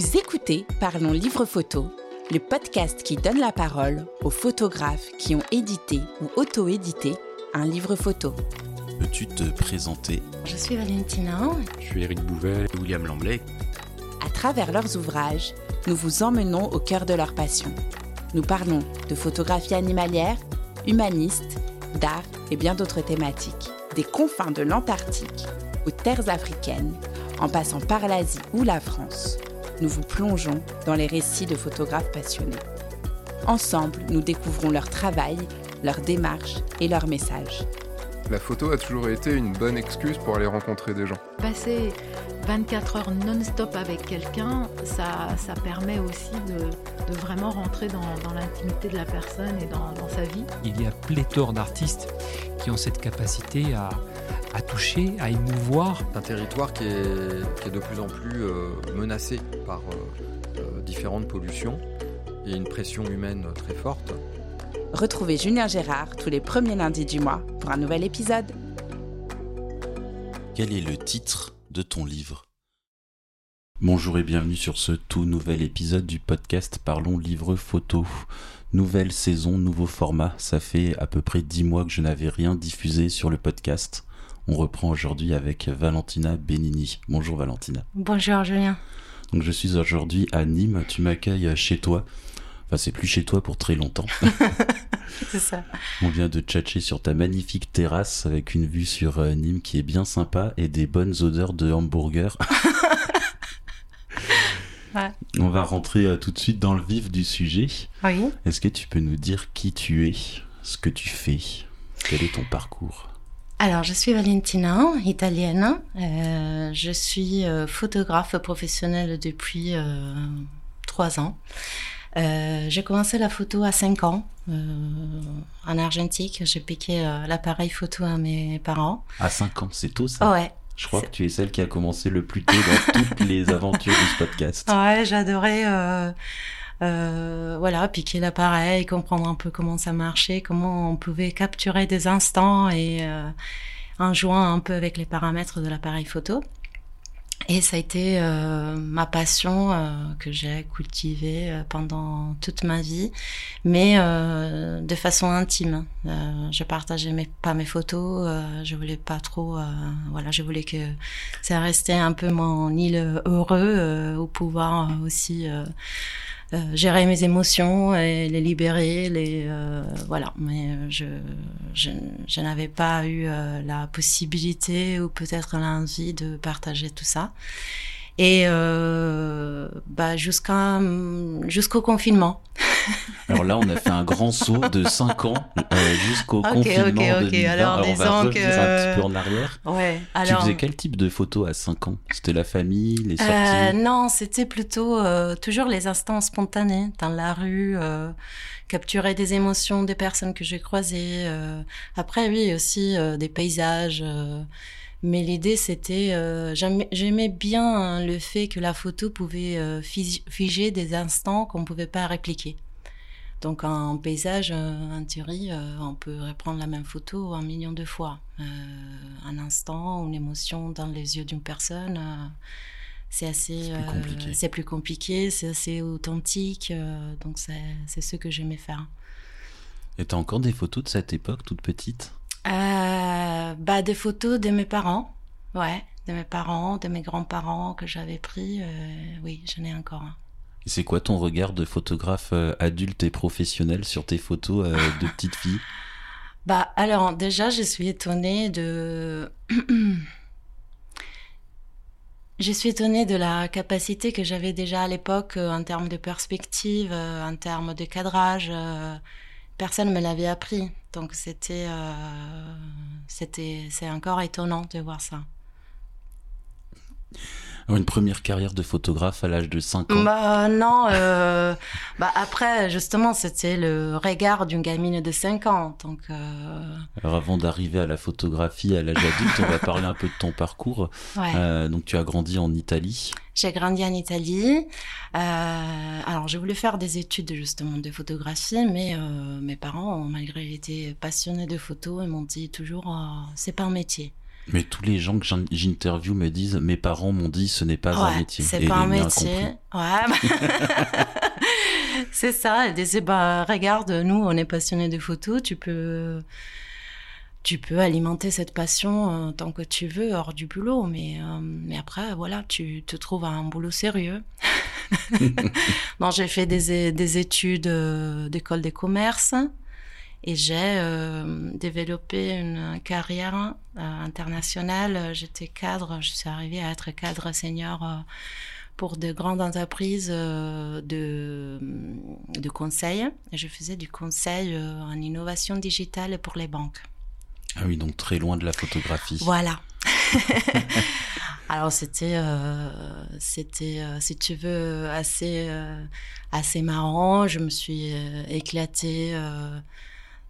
Vous écoutez Parlons Livre Photo, le podcast qui donne la parole aux photographes qui ont édité ou auto-édité un livre photo. Peux-tu te présenter? Je suis Valentina. Je suis Eric Bouvet. William Lamblay. À travers leurs ouvrages, nous vous emmenons au cœur de leur passion. Nous parlons de photographie animalière, humaniste, d'art et bien d'autres thématiques. Des confins de l'Antarctique aux terres africaines, en passant par l'Asie ou la France, nous vous plongeons dans les récits de photographes passionnés. Ensemble, nous découvrons leur travail, leur démarche et leur message. La photo a toujours été une bonne excuse pour aller rencontrer des gens. Passer 24 heures non-stop avec quelqu'un, ça, ça permet aussi de, de vraiment rentrer dans, dans l'intimité de la personne et dans, dans sa vie. Il y a pléthore d'artistes qui ont cette capacité à, à toucher, à émouvoir. Un territoire qui est, qui est de plus en plus euh, menacé par euh, euh, différentes pollutions et une pression humaine très forte. Retrouvez Julien Gérard tous les premiers lundis du mois pour un nouvel épisode. Quel est le titre de ton livre? Bonjour et bienvenue sur ce tout nouvel épisode du podcast Parlons Livre Photo. Nouvelle saison, nouveau format. Ça fait à peu près dix mois que je n'avais rien diffusé sur le podcast. On reprend aujourd'hui avec Valentina Benini. Bonjour Valentina. Bonjour Julien. Donc je suis aujourd'hui à Nîmes. Tu m'accueilles chez toi. Enfin, c'est plus chez toi pour très longtemps. C'est ça. On vient de tchatcher sur ta magnifique terrasse avec une vue sur euh, Nîmes qui est bien sympa et des bonnes odeurs de hamburger. Ouais. On va rentrer euh, tout de suite dans le vif du sujet. Oui. Est-ce que tu peux nous dire qui tu es, ce que tu fais, quel est ton parcours? Alors, je suis Valentina, italienne. Euh, je suis euh, photographe professionnelle depuis euh, trois ans. Euh, j'ai commencé la photo à 5 ans en argentique. J'ai piqué l'appareil photo à mes parents. À 5 ans, c'est tôt ça Ouais, Je crois que tu es celle qui a commencé le plus tôt dans toutes les aventures de ce podcast. ouais, j'adorais. Euh, voilà, piquer l'appareil, comprendre un peu comment ça marchait, comment on pouvait capturer des instants et euh, en jouant un peu avec les paramètres de l'appareil photo. Et ça a été euh, ma passion euh, que j'ai cultivée euh, pendant toute ma vie, mais euh, de façon intime. Euh, je partageais pas mes photos, je voulais pas trop, voilà, je voulais que ça restait un peu mon île heureux, au pouvoir aussi gérer mes émotions et les libérer, les euh, voilà. Mais euh, je je, je n'avais pas eu euh, la possibilité ou peut-être l'envie de partager tout ça. Et euh, bah jusqu'à jusqu'au confinement. Alors là, on a fait un grand saut de 5 ans euh, jusqu'au confinement ok, ok. 2020. Alors, on va revenir que- un petit peu en arrière. Ouais. Tu Alors. faisais quel type de photos à 5 ans? C'était la famille, les sorties? Euh, non, c'était plutôt toujours les instants spontanés dans la rue, capturer des émotions des personnes que j'ai croisées. Après, oui, aussi des paysages. Mais l'idée, c'était, euh, j'aimais bien hein, le fait que la photo pouvait euh, fig- figer des instants qu'on pouvait pas répliquer. Donc en paysage, euh, en théorie, euh, on peut reprendre la même photo un million de fois. Un instant, une émotion dans les yeux d'une personne, c'est assez, C'est plus compliqué. c'est assez authentique. euh, donc c'est c'est ce que j'aimais faire. Et t'as encore des photos de cette époque, toute petite? Euh, bah des photos de mes parents, ouais, de mes parents, de mes grands-parents que j'avais pris. euh, oui, j'en ai encore. un. C'est quoi ton regard de photographe euh, adulte et professionnel sur tes photos euh, de petite fille? Bah alors déjà je suis étonnée de je suis étonnée de la capacité que j'avais déjà à l'époque euh, en termes de perspective, euh, en termes de cadrage. Personne me l'avait appris, donc c'était euh, c'était c'est encore étonnant de voir ça. Une première carrière de photographe à l'âge de 5 ans Bah non, euh, bah après justement c'était le regard d'une gamine de 5 ans, donc. euh, Alors avant d'arriver à la photographie à l'âge adulte, on va parler un peu de ton parcours. ouais. Euh, donc tu as grandi en Italie. J'ai grandi en Italie. Euh, alors, j'ai voulu faire des études justement de photographie, mais euh, mes parents, malgré qu'ils étaient passionnés de photo, ils m'ont dit toujours euh, c'est pas un métier. Mais tous les gens que j'in- j'interview me disent mes parents m'ont dit ce n'est pas un métier. c'est pas un métier. Ouais. bah, c'est ça. Elle disait, bah, regarde, nous, on est passionnés de photos. Tu peux, tu peux alimenter cette passion euh, tant que tu veux hors du boulot. Mais, euh, mais après, voilà, tu te trouves à un boulot sérieux. non, j'ai fait des, des études euh, d'école des commerces. Et j'ai euh, développé une carrière euh, internationale. J'étais cadre, je suis arrivée à être cadre senior euh, pour de grandes entreprises de, de conseil. Et Je faisais du conseil en innovation digitale pour les banques. Ah oui, donc très loin de la photographie. Voilà. Alors c'était, euh, c'était, euh, si tu veux, assez, euh, assez marrant. Je me suis éclatée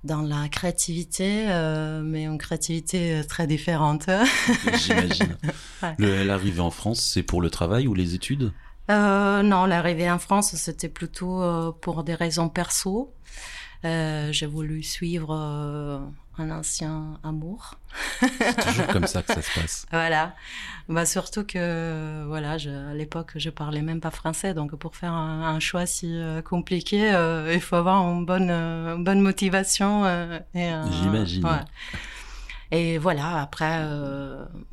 dans la créativité, euh, mais une créativité euh, très différente. J'imagine. Ouais. L'arrivée en France, c'est pour le travail ou les études? Euh, non, l'arrivée en France, c'était plutôt euh, pour des raisons perso. Euh, j'ai voulu suivre euh, un ancien amour. C'est toujours comme ça que ça se passe. Voilà. Bah surtout que voilà, je, à l'époque, je parlais même pas français, donc pour faire un, un choix si euh, compliqué, euh, il faut avoir une bonne, euh, une bonne motivation. J'imagine. ouais. Et voilà, après,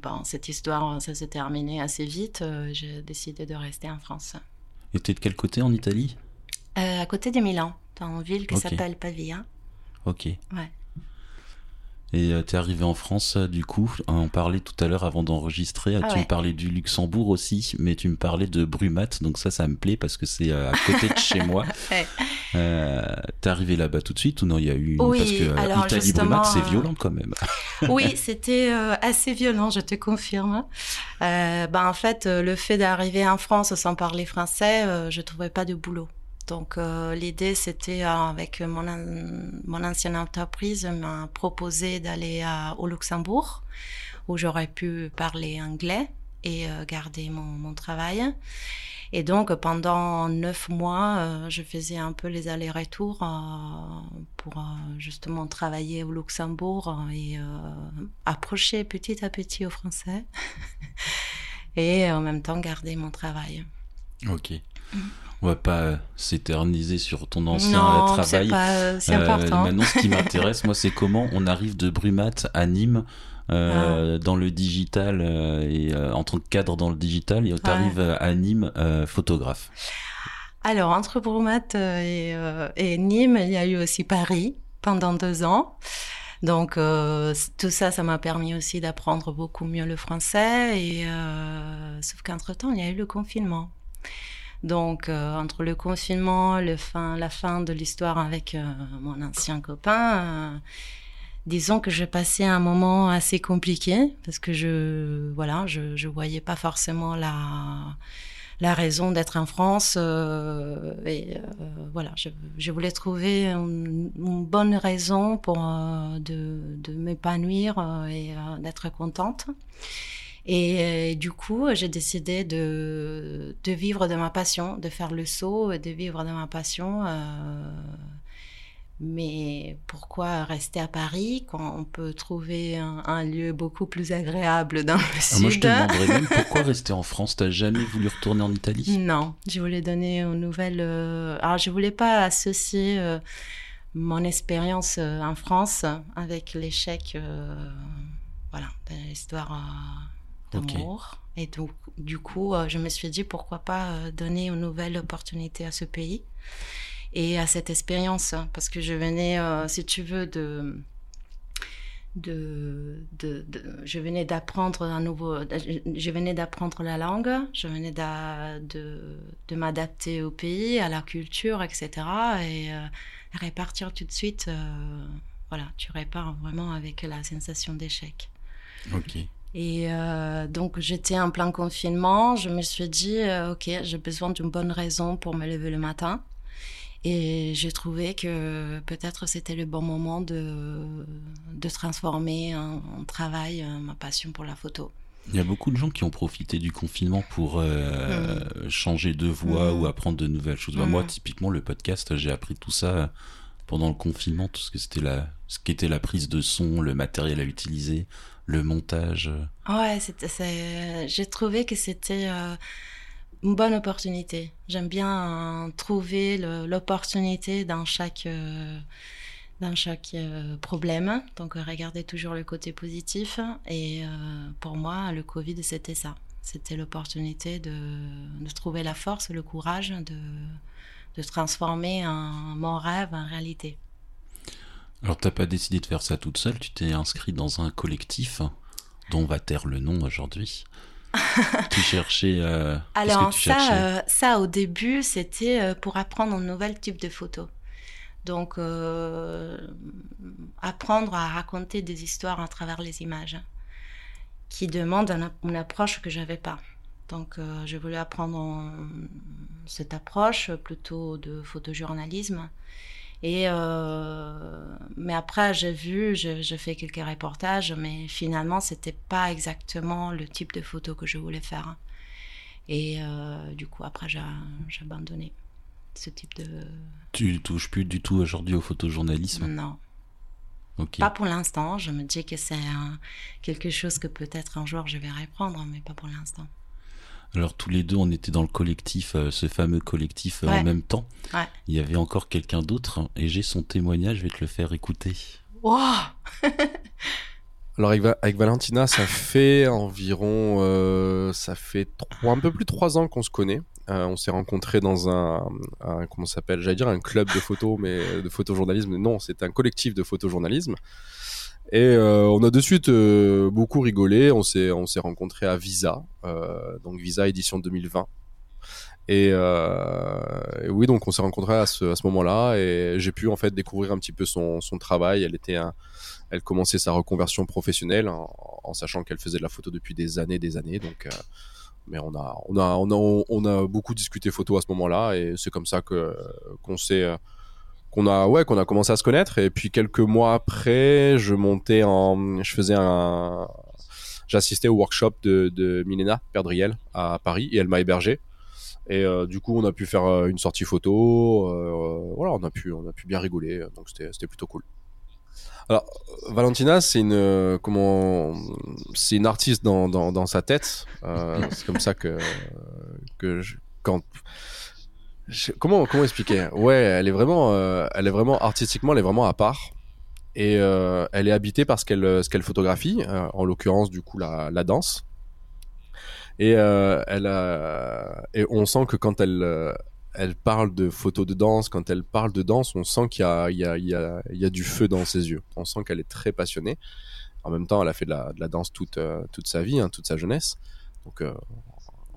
bon, cette histoire, ça s'est terminé assez vite. j'ai décidé de rester en France. Et t'es de quel côté en Italie? À côté de Milan, dans une ville qui Ok. s'appelle Pavia. Ok. Ouais. Et euh, t'es arrivé en France, euh, du coup, on parlait tout à l'heure avant d'enregistrer, Ah tu ouais. me parlais du Luxembourg aussi, mais tu me parlais de Brumat, donc ça, ça me plaît parce que c'est euh, à côté de chez moi. Ouais. Euh, t'es arrivé là-bas tout de suite ou non, il y a eu... Oui, parce que alors Italie Brumat, c'est violent quand même. Oui, c'était euh, assez violent, je te confirme. Euh, ben, en fait, le fait d'arriver en France sans parler français, je trouvais pas de boulot. Donc euh, l'idée, c'était euh, avec mon, an- mon ancienne entreprise, m'a proposé d'aller à- au Luxembourg, où j'aurais pu parler anglais et euh, garder mon, mon travail. Et donc pendant neuf mois, euh, je faisais un peu les allers-retours euh, pour euh, justement travailler au Luxembourg euh, et euh, approcher petit à petit au français et en même temps garder mon travail. Ok. On va pas euh, s'éterniser sur ton ancien non, euh, travail. pas, c'est Euh, important. maintenant, ce qui m'intéresse, moi, c'est comment on arrive de Brumat à Nîmes euh, dans le digital euh, et euh, en tant que cadre dans le digital et tu arrives à Nîmes euh, photographe. Alors, entre Brumat euh, et, euh, et Nîmes, il y a eu aussi Paris pendant deux ans. Donc, euh, tout ça, ça m'a permis aussi d'apprendre beaucoup mieux le français. Et, euh, sauf qu'entre-temps, il y a eu le confinement. Donc, euh, entre le confinement, le la fin de l'histoire avec euh, mon ancien copain, euh, disons que j'ai passé un moment assez compliqué parce que je, voilà, je, je voyais pas forcément la, raison d'être en France. et voilà, je, je voulais trouver une, bonne raison pour de, m'épanouir et d'être contente. Et, euh, du coup, j'ai décidé de, de vivre de ma passion, de faire le saut et de vivre de ma passion. euh, mais pourquoi rester à Paris quand on peut trouver un, un lieu beaucoup plus agréable dans le Ah, sud moi, je te demanderais même pourquoi rester en France? T'as jamais voulu retourner en Italie? Non, je voulais donner une nouvelle. euh, Alors, je voulais pas associer euh, mon expérience euh, en France avec l'échec, voilà, de l'histoire d'amour. Et donc, du coup, euh, je me suis dit pourquoi pas euh, donner une nouvelle opportunité à ce pays et à cette expérience, hein, parce que je venais, euh, si tu veux, de de, de, de- je venais d'apprendre un nouveau, je, je venais d'apprendre la langue, je venais de, de m'adapter au pays, à la culture, etc. Et euh, répartir tout de suite, euh, voilà, tu repars vraiment avec la sensation d'échec. Ok. Et euh, donc j'étais en plein confinement, je me suis dit, euh, ok, j'ai besoin d'une bonne raison pour me lever le matin. Et j'ai trouvé que peut-être c'était le bon moment de, de transformer en, en travail euh, ma passion pour la photo. Il y a beaucoup de gens qui ont profité du confinement pour euh, changer de voie Mm. ou apprendre de nouvelles choses. Bah, Mm. moi, typiquement, le podcast, j'ai appris tout ça pendant le confinement, tout ce que c'était la, ce qu'était la prise de son, le matériel à utiliser, le montage. Ouais, j'ai trouvé que c'était euh, une bonne opportunité. J'aime bien euh, trouver l'opportunité dans chaque euh, dans chaque problème. Donc regarder toujours le côté positif. Et pour moi, le Covid, c'était ça. C'était l'opportunité de, de, trouver la force, le courage de, de transformer un, mon rêve en réalité. Alors t'as pas décidé de faire ça toute seule, tu t'es inscrit dans un collectif dont on va taire le nom aujourd'hui. tu cherchais. Euh, Alors tu ça, euh, ça au début c'était euh, pour apprendre un nouvel type de photo. Donc apprendre à raconter des histoires à travers les images, qui demandent une approche que j'avais pas. Donc je voulais apprendre cette approche plutôt de photojournalisme et euh, mais après, j'ai vu, j'ai fait quelques reportages, mais finalement, c'était pas exactement le type de photo que je voulais faire. Et euh, du coup, après, j'ai abandonné ce type de. Tu touches plus du tout aujourd'hui au photojournalisme? Non. Pas pour l'instant. Je me dis que c'est quelque chose que peut-être un jour je vais reprendre, mais pas pour l'instant. Alors tous les deux, on était dans le collectif, euh, ce fameux collectif euh, en même temps. Il y avait encore quelqu'un d'autre hein, et j'ai son témoignage, je vais te le faire écouter. Alors avec, Valentina, ça fait environ, euh, ça fait un peu plus de trois ans qu'on se connaît. on s'est rencontrés dans un, un comment s'appelle, j'allais dire un club de photo, mais de photojournalisme. Non, c'est un collectif de photojournalisme. Et euh, on a de suite euh, beaucoup rigolé. On s'est on s'est rencontré à Visa, euh, donc Visa édition 2020. Et, oui, donc on s'est rencontré à ce, à ce moment-là et j'ai pu en fait découvrir un petit peu son, son travail. Elle était elle commençait sa reconversion professionnelle en, en sachant qu'elle faisait de la photo depuis des années, des années. Donc, mais on a, on a, on a, on a beaucoup discuté photo à ce moment-là et c'est comme ça que qu'on s'est qu'on a ouais qu'on a commencé à se connaître. Et puis quelques mois après je montais en je faisais un j'assistais au workshop de, de Milena Perdriel à Paris et elle m'a hébergé. Et euh, du coup on a pu faire euh, une sortie photo euh, voilà on a pu on a pu bien rigoler. Donc c'était plutôt cool. Alors Valentina c'est une comment c'est une artiste dans, dans, dans sa tête. C'est comme ça que que je, quand comment comment expliquer? Ouais, elle est vraiment, euh, elle est vraiment artistiquement, elle est vraiment à part. Et euh, elle est habitée par ce qu'elle euh, ce qu'elle photographie, en l'occurrence du coup la, la danse. Et elle et on sent que quand elle elle parle de photos de danse, quand elle parle de danse, on sent qu'il y a il y a il y a il y a du feu dans ses yeux. On sent qu'elle est très passionnée. En même temps, elle a fait de la, de la danse toute toute sa vie, hein, toute sa jeunesse. Donc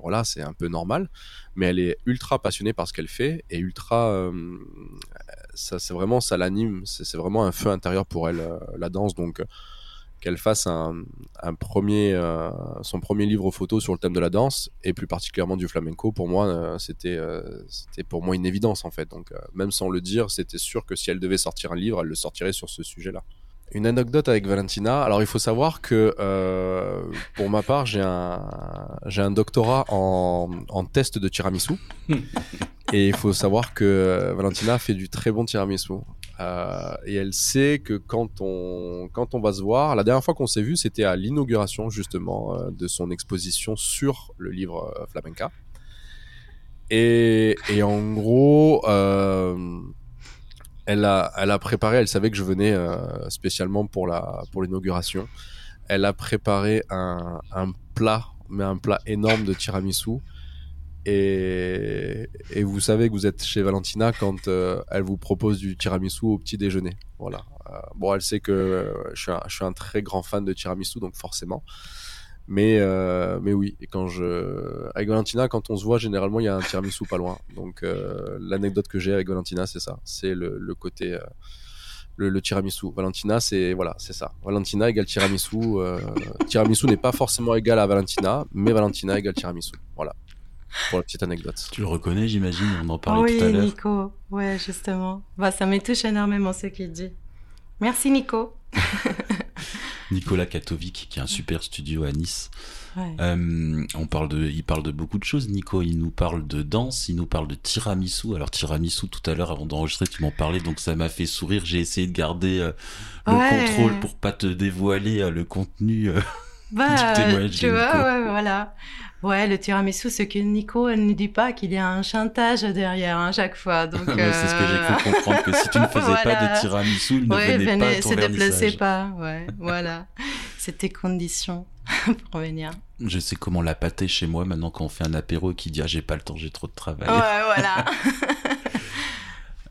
voilà, c'est un peu normal, mais elle est ultra passionnée par ce qu'elle fait et ultra, euh, ça c'est vraiment, ça l'anime, c'est vraiment un feu intérieur pour elle, euh, la danse, donc euh, qu'elle fasse un, premier, son premier livre photo sur le thème de la danse et plus particulièrement du flamenco, pour moi, c'était, c'était pour moi une évidence en fait. Donc même sans le dire, c'était sûr que si elle devait sortir un livre, elle le sortirait sur ce sujet-là. Une anecdote avec Valentina. Alors il faut savoir que euh, pour ma part, j'ai un j'ai un doctorat en, en test de tiramisu. et il faut savoir que Valentina fait du très bon tiramisu. Euh, et elle sait que quand on quand on va se voir, la dernière fois qu'on s'est vu, c'était à l'inauguration justement euh, de son exposition sur le livre Flamenca. Et, et en gros, elle a, elle a préparé, elle savait que je venais euh, spécialement pour la pour l'inauguration. Elle a préparé un, un plat, mais un plat énorme de tiramisu. Et, et vous savez que vous êtes chez Valentina quand euh, elle vous propose du tiramisu au petit déjeuner. Voilà. Euh, bon, elle sait que je suis, un, je suis un très grand fan de tiramisu, donc forcément. Mais, euh, mais oui, et quand je, avec Valentina, quand on se voit, généralement, il y a un tiramisu pas loin. Donc, euh, l'anecdote que j'ai avec Valentina, c'est ça. C'est le, le côté, euh, le, le, tiramisu. Valentina, c'est, voilà, c'est ça. Valentina égale tiramisu. Euh, tiramisu n'est pas forcément égal à Valentina, mais Valentina égale tiramisu. Voilà. Pour la petite anecdote. Tu le reconnais, j'imagine, on en parlait oui, tout à l'heure. Oui, Nico. Ouais, justement. Bah, ça me touche énormément ce qu'il dit. Merci, Nico. Nicolas Katovic, qui a un super studio à Nice. Ouais. Euh, on parle de, il parle de beaucoup de choses, Nico. Il nous parle de danse, il nous parle de tiramisu. Alors tiramisu, tout à l'heure, avant d'enregistrer, tu m'en parlais, donc ça m'a fait sourire. J'ai essayé de garder euh, le Ouais. contrôle pour pas te dévoiler euh, le contenu. Euh. Bah, tu vois, ouais, voilà. Ouais, le tiramisu, ce que Nico, ne dit pas qu'il y a un chantage derrière à chaque fois. Donc, C'est ce que j'ai euh, cru comprendre que si tu ne faisais pas de tiramisu, il ne Ouais, venait pas à venez, ton se déplaçait pas. Ouais, voilà. C'était condition pour venir. Je sais comment la pâter chez moi maintenant quand on fait un apéro et qui dit ah j'ai pas le temps, j'ai trop de travail. Ouais, voilà.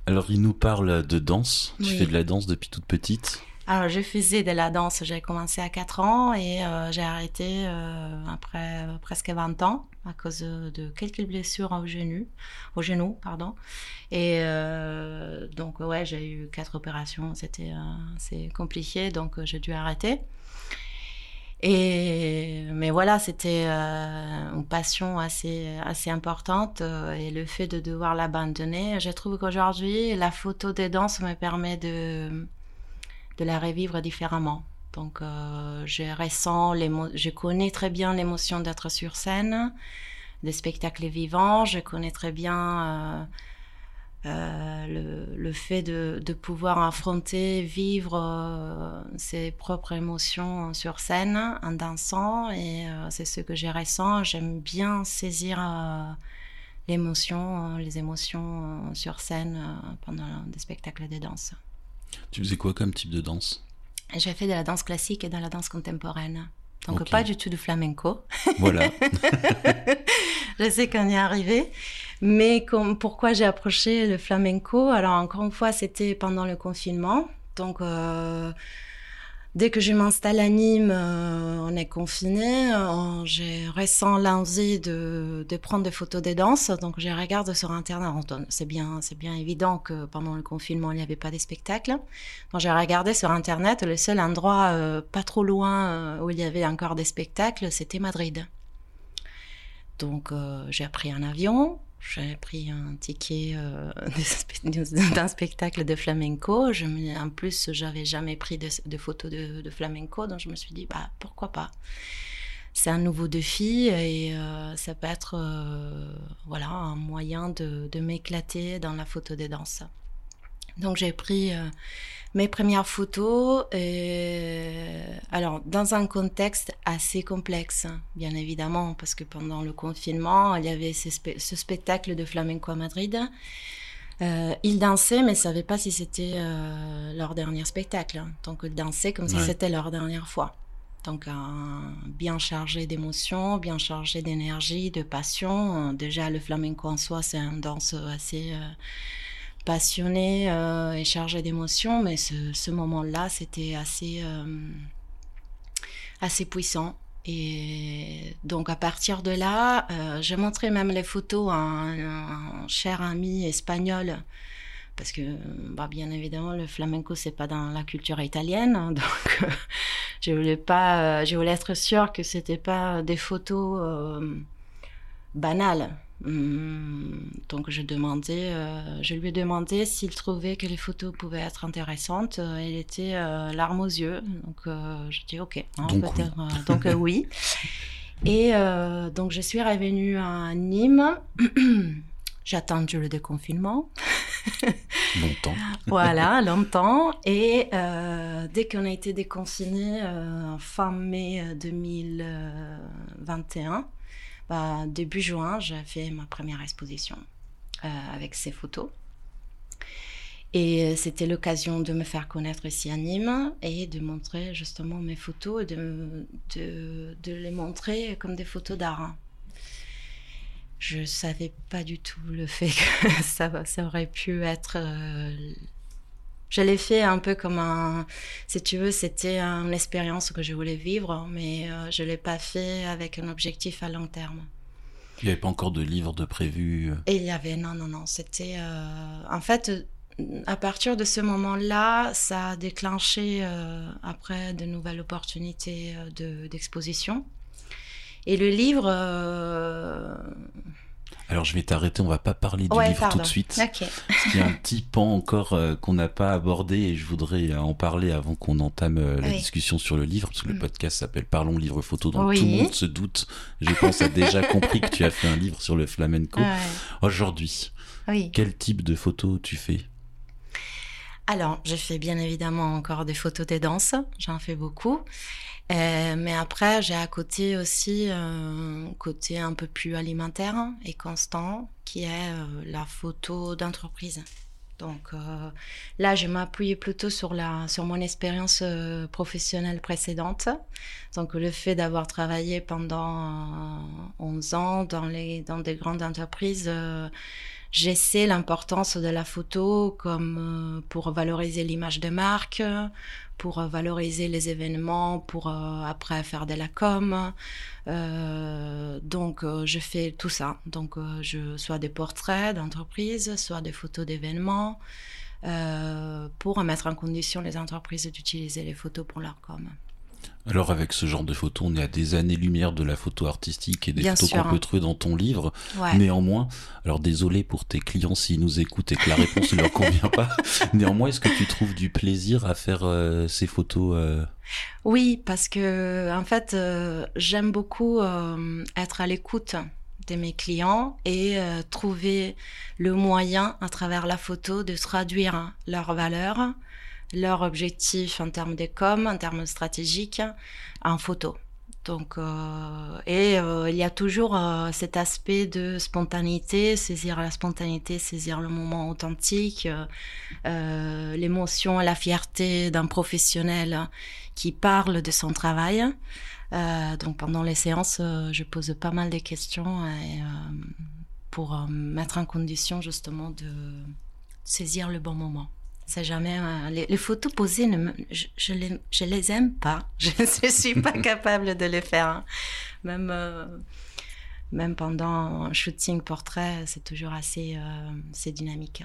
Alors il nous parle de danse. Tu fais de la danse depuis toute petite. Alors, je faisais de la danse. J'ai commencé à 4 ans et euh, j'ai arrêté euh, après presque 20 ans à cause de, quelques blessures au genou, au genou, pardon. Et euh, donc, ouais, j'ai eu quatre opérations. C'était c'est compliqué, donc j'ai dû arrêter. Et mais voilà, c'était une passion assez assez importante et le fait de devoir l'abandonner, je trouve qu'aujourd'hui la photo des danses me permet de de la revivre différemment. Donc, euh, je ressens, je connais très bien l'émotion d'être sur scène, des spectacles vivants. Je connais très bien euh, euh, le, le fait de, de pouvoir affronter, vivre ses propres émotions sur scène en dansant. Et c'est ce que je ressens. J'aime bien saisir l'émotion, les émotions sur scène pendant des spectacles de danse. Tu faisais quoi comme type de danse J'ai fait de la danse classique et de la danse contemporaine. Donc pas du tout de flamenco. Voilà. Je sais qu'on y est arrivé. Mais comme, pourquoi j'ai approché le flamenco? Alors encore une fois, c'était pendant le confinement. Donc euh, dès que je m'installe à Nîmes, euh, on est confiné. euh, j'ai ressens l'envie de, prendre des photos des danses. Donc je regarde sur Internet. C'est bien, c'est bien évident que pendant le confinement, il n'y avait pas de spectacle. Donc j'ai regardé sur Internet. Le seul endroit euh, pas trop loin où il y avait encore des spectacles, c'était Madrid. Donc j'ai pris un avion, j'ai pris un ticket euh, d'un spectacle de flamenco. En plus, j'avais jamais pris de, de photos de, flamenco, donc je me suis dit bah pourquoi pas? C'est un nouveau défi et euh, ça peut être euh, voilà un moyen de, de m'éclater dans la photo des danses. Donc j'ai pris mes premières photos, et, alors dans un contexte assez complexe, bien évidemment, parce que pendant le confinement, il y avait ce, spe- ce spectacle de flamenco à Madrid. Euh, ils dansaient, mais ne savaient pas si c'était euh, leur dernier spectacle. Donc ils dansaient comme si c'était leur dernière fois. Donc un- bien chargé d'émotions, bien chargé d'énergie, de passion. Euh, Déjà le flamenco en soi, c'est une danse assez euh, passionné euh, et chargé d'émotions, mais ce, ce moment-là, c'était assez, euh, assez puissant. Et donc à partir de là, euh, j'ai montré même les photos à un, cher ami espagnol, parce que bah, bien évidemment le flamenco c'est pas dans la culture italienne, hein, donc euh, je voulais pas, je voulais être sûre que c'était pas des photos banales. Hum, Donc je demandais, euh, je lui ai demandé s'il trouvait que les photos pouvaient être intéressantes. Euh, Il était euh, larmes aux yeux, donc euh, je dis ok, hein, Donc euh, donc euh, oui. Et euh, donc je suis revenue à Nîmes. J'ai attendu le déconfinement, Longtemps. voilà, longtemps. Et euh, dès qu'on a été déconfinés euh, fin mai euh, 2021, bah, début juin, j'ai fait ma première exposition euh, avec ces photos. Et euh, c'était l'occasion de me faire connaître ici à Nîmes et de montrer justement mes photos et de, les montrer comme des photos d'art. hein. Je savais pas du tout le fait que ça, ça aurait pu être. Je l'ai fait un peu comme un. Si tu veux, c'était une expérience que je voulais vivre, mais euh, je l'ai pas fait avec un objectif à long terme. Il n'y avait pas encore de livre de prévu. euh? Et il y avait, non, non, non, c'était... euh, en fait, à partir de ce moment-là, ça a déclenché euh, après de nouvelles opportunités de- d'exposition. Et le livre, euh, Alors je vais t'arrêter, on va pas parler du Ouais, livre tout de suite. Ok. Il y a un petit pan encore euh, qu'on n'a pas abordé et je voudrais euh, en parler avant qu'on entame euh, la Oui. discussion sur le livre, parce que le Mm. podcast s'appelle Parlons livre photo, donc Oui. tout le monde se doute. Je pense a déjà compris que tu as fait un livre sur le flamenco. Ouais. Aujourd'hui, Oui. quel type de photos tu fais? Alors, j'ai fait bien évidemment encore des photos des danses, j'en fais beaucoup. Euh, mais après, j'ai à côté aussi un côté un peu plus alimentaire et constant, qui est euh, la photo d'entreprise. Donc euh, là, je m'appuie plutôt sur, la, sur mon expérience euh, professionnelle précédente. Donc le fait d'avoir travaillé pendant euh, 11 ans dans, les, dans des grandes entreprises, j'essaie l'importance de la photo comme euh, pour valoriser l'image de marque, pour euh, valoriser les événements, pour euh, après faire de la com. Euh, donc je fais tout ça. Donc je soit des portraits d'entreprise, soit des photos d'événements, euh, pour mettre en condition les entreprises d'utiliser les photos pour leur com. Alors avec ce genre de photos, on est à des années-lumière de la photo artistique et des Bien photos qu'on peut trouver dans ton livre. Ouais. Néanmoins, alors désolé pour tes clients s'ils nous écoutent et que la réponse ne leur convient pas. Néanmoins, est-ce que tu trouves du plaisir à faire euh, ces photos euh, Oui, parce que en fait, euh, j'aime beaucoup être à l'écoute de mes clients et trouver le moyen à travers la photo de traduire leurs valeurs, leurs objectifs en termes de com, en termes stratégiques, en photo. Donc, euh, et euh, il y a toujours euh, cet aspect de spontanéité, saisir la spontanéité, saisir le moment authentique, l'émotion et la fierté d'un professionnel qui parle de son travail. Donc pendant les séances, je pose pas mal de questions et, pour mettre en condition justement de saisir le bon moment. C'est jamais euh, les, les photos posées, ne je, je, les, je les aime pas. Je ne suis pas capable de les faire. hein. Même euh, même pendant un shooting portrait, c'est toujours assez euh, c'est dynamique.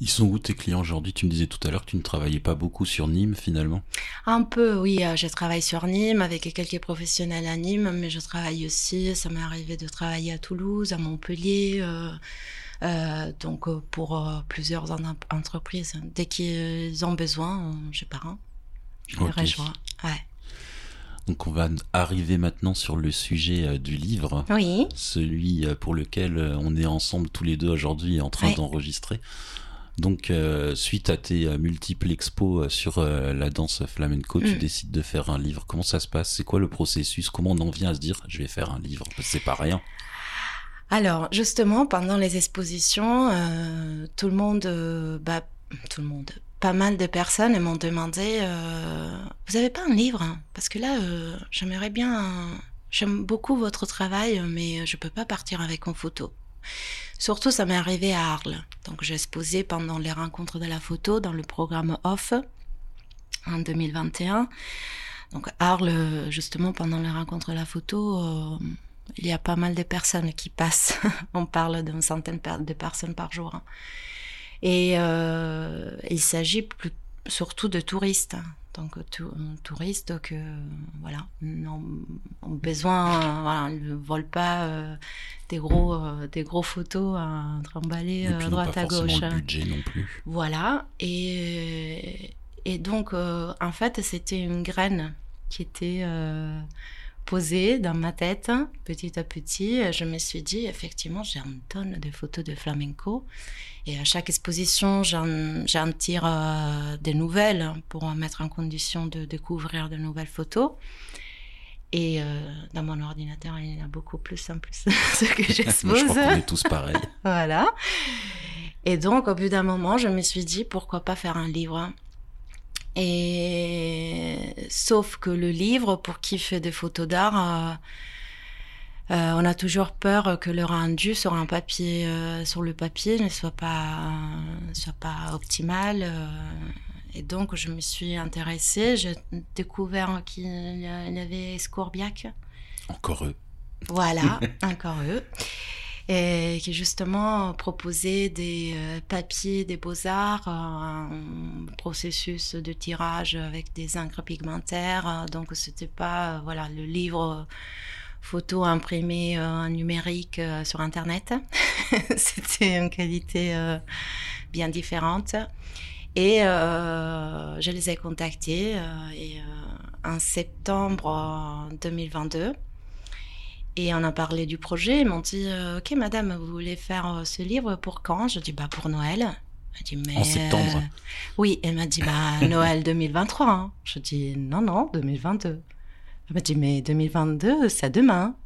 Ils sont où tes clients aujourd'hui? Tu me disais tout à l'heure que tu ne travaillais pas beaucoup sur Nîmes finalement. Un peu, oui. euh, Je travaille sur Nîmes avec quelques professionnels à Nîmes, mais je travaille aussi. Ça m'est arrivé de travailler à Toulouse, à Montpellier, donc euh, pour euh, plusieurs en- entreprises. Dès qu'ils ont besoin, euh, je pars. hein. Je les Ok. rejoins. Ouais. Donc on va arriver maintenant sur le sujet euh, du livre, Oui. celui euh, pour lequel euh, on est ensemble tous les deux aujourd'hui en train Ouais. d'enregistrer. Donc euh, suite à tes euh, multiples expos euh, sur euh, la danse flamenco, tu Mm. décides de faire un livre. Comment ça se passe? C'est quoi le processus? Comment on en vient à se dire je vais faire un livre? C'est pas rien. Alors, justement, pendant les expositions, euh, tout le monde, euh, bah, tout le monde, pas mal de personnes m'ont demandé euh, Vous avez pas un livre hein? Parce que là, j'aimerais bien. J'aime beaucoup votre travail, mais je peux pas partir avec en photo. Surtout, ça m'est arrivé à Arles. Donc, j'ai exposé pendant les rencontres de la photo dans le programme OFF en 2021. Donc, Arles, justement, pendant les rencontres de la photo, il y a pas mal de personnes qui passent. On parle d'une centaine de personnes par jour. hein. Et euh, il s'agit plus- surtout de touristes. Donc, tou- touristes que, voilà, ont, ont besoin, euh, voilà, ils ne volent pas euh, des, gros, euh, des gros photos à trimballer euh, à droite pas à gauche. le budget non plus. Voilà. Et, et donc, euh, en fait, c'était une graine qui était posée dans ma tête petit à petit. Je me suis dit, effectivement, j'ai une tonne de photos de flamenco. Et à chaque exposition, j'en tire euh, des nouvelles pour mettre en condition de découvrir de nouvelles photos. Et euh, dans mon ordinateur, il y en a beaucoup plus en plus ce que Mais je j'expose. crois qu'on est tous pareils. Voilà. Et donc, au bout d'un moment, je me suis dit, pourquoi pas faire un livre? Et sauf que le livre, pour qui fait des photos d'art, euh, euh, on a toujours peur que le rendu sur un papier, euh, sur le papier, ne soit pas, soit pas optimal. et donc, je me suis intéressée. J'ai découvert qu'il y avait Scourbiac. Encore eux. Voilà, encore eux. Et qui justement proposait des euh, papiers des beaux-arts, euh, un processus de tirage avec des encres pigmentaires. euh, Donc c'était pas voilà le livre photos imprimées en numérique sur Internet. C'était une qualité bien différente. Et je les ai contactés et, en septembre 2022. Et on a parlé du projet. Ils m'ont dit Ok, madame, vous voulez faire ce livre pour quand? Je dis Bah, pour Noël. Dit, mais, en septembre. oui, elle m'a dit bah Noël 2023. Hein. Je dis non non 2022. Elle m'a dit mais 2022 c'est demain.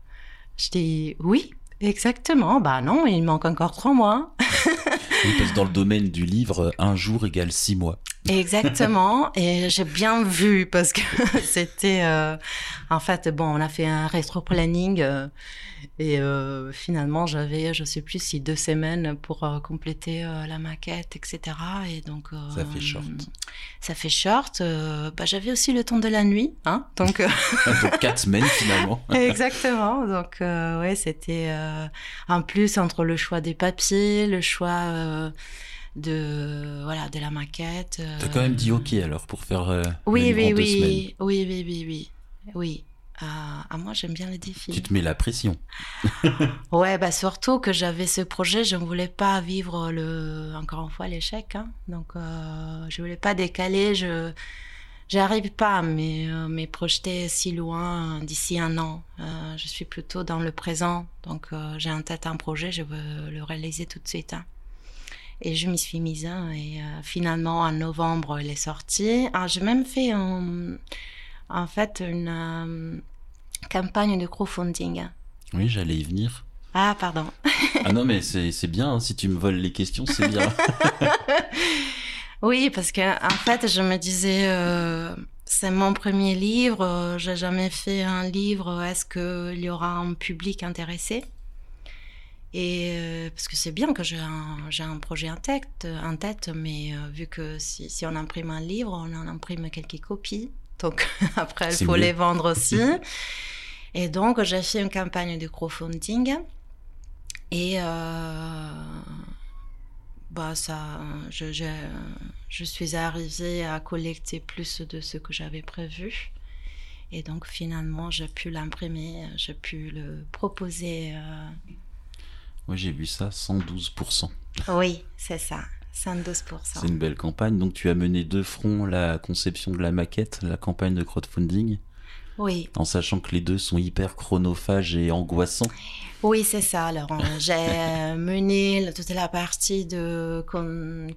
Je dis oui exactement. Bah non il manque encore trois mois. oui, parce que dans le domaine du livre un jour égale six mois. Exactement, et j'ai bien vu parce que c'était, euh, en fait, bon, on a fait un rétro-planning euh, et euh, finalement j'avais, je sais plus si deux semaines pour compléter la maquette, etc. Et donc ça fait short. Ça fait short. bah, j'avais aussi le temps de la nuit, hein, donc. donc quatre semaines finalement. Exactement, donc ouais, c'était en plus entre le choix des papiers, le choix de voilà de la maquette. Euh... T'as quand même dit ok alors pour faire euh, oui, oui, oui, oui, oui, oui, oui, oui, oui. Ah, moi j'aime bien les défis. Tu te mets la pression. ouais, bah surtout que j'avais ce projet, je ne voulais pas vivre le, encore une fois l'échec, hein. donc euh, je voulais pas décaler, je j'arrive pas à me, projeter si loin d'ici un an. Euh, je suis plutôt dans le présent, donc euh, j'ai en tête un projet, je veux le réaliser tout de suite. Hein. Et je m'y suis mise. Hein, et euh, finalement, en novembre, elle est sortie. Ah, j'ai même fait en fait une euh, campagne de crowdfunding. Oui, j'allais y venir. Ah, pardon. ah non, mais c'est bien. Hein, si tu me voles les questions, c'est bien. oui, parce que en fait, je me disais. Euh, c'est mon premier livre, j'ai jamais fait un livre, est-ce qu'il y aura un public intéressé? Et euh, parce que c'est bien que j'ai un, un, projet en tête, en tête mais euh, vu que si, si, on imprime un livre, on en imprime quelques copies. Donc après, il faut les vendre aussi. et donc, j'ai fait une campagne de crowdfunding. Et euh, bah, ça, je, je, je, suis arrivée à collecter plus de ce que j'avais prévu. Et donc, finalement, j'ai pu l'imprimer, j'ai pu le proposer moi, j'ai vu ça, 112%. Oui, c'est ça. 112%. C'est une belle campagne. Donc, tu as mené deux fronts la conception de la maquette, la campagne de crowdfunding. Oui. En sachant que les deux sont hyper chronophages et angoissants. Oui, c'est ça. Alors, j'ai euh, mené toute la partie de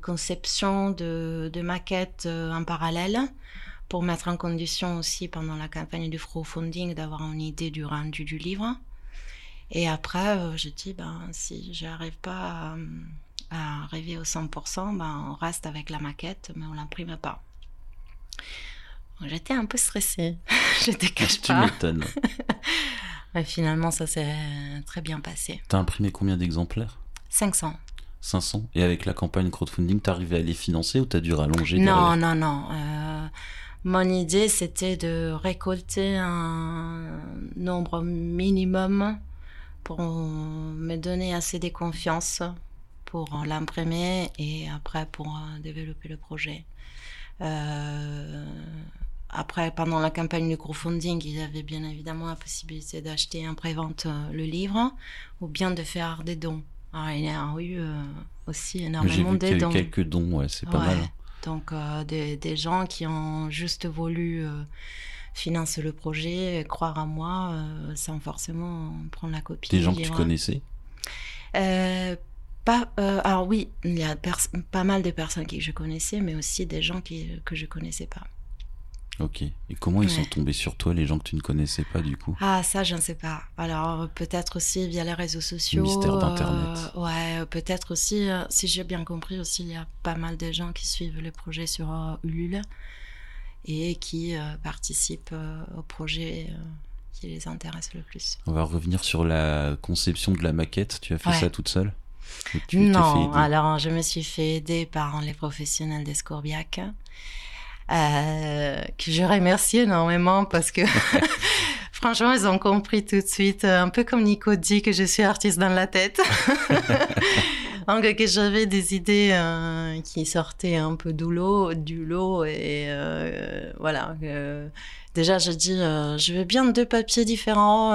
conception de, de maquette euh, en parallèle pour mettre en condition aussi pendant la campagne du crowdfunding d'avoir une idée du rendu du livre. Et après, euh, je dis, ben, si j'arrive pas à, arriver au 100%, ben, on reste avec la maquette, mais on l'imprime pas. J'étais un peu stressée. je te cache pas. Tu m'étonnes. mais finalement, ça s'est très bien passé. T'as imprimé combien d'exemplaires? 500. 500 Et avec la campagne crowdfunding, t'arrivais à les financer ou t'as dû rallonger Non, non, non. Euh, mon idée, c'était de récolter un nombre minimum pour me donner assez de confiance pour l'imprimer et après pour euh, développer le projet. Euh, après, pendant la campagne de crowdfunding, il y avait bien évidemment la possibilité d'acheter en pré-vente euh, le livre ou bien de faire des dons. Alors, il y a eu aussi énormément de dons. quelques dons, ouais, c'est pas mal. Donc, des, des, gens qui ont juste voulu finance le projet, croire à moi euh, sans forcément prendre la copie. Des gens que tu connaissais euh, pas, euh, alors oui, il y a pas mal de personnes que je connaissais, mais aussi des gens qui, que je connaissais pas. Ok. Et comment ils sont tombés sur toi, les gens que tu ne connaissais pas, du coup? Ah, ça, je ne sais pas. Alors, peut-être aussi via les réseaux sociaux. mystère d'Internet. ouais, peut-être aussi, si j'ai bien compris aussi, il y a pas mal de gens qui suivent le projet sur Ulule et qui euh, participent euh, au projet euh, qui les intéresse le plus. On va revenir sur la conception de la maquette. Tu as fait ça toute seule Non, alors je me suis fait aider par les professionnels d'Escourbiac. Euh, que je remercie énormément parce que franchement, ils ont compris tout de suite, un peu comme Nico dit que je suis artiste dans la tête. Donc, que j'avais des idées euh, qui sortaient un peu du lot, du lot et euh, voilà. Déjà, je dis, euh, je veux bien deux papiers différents.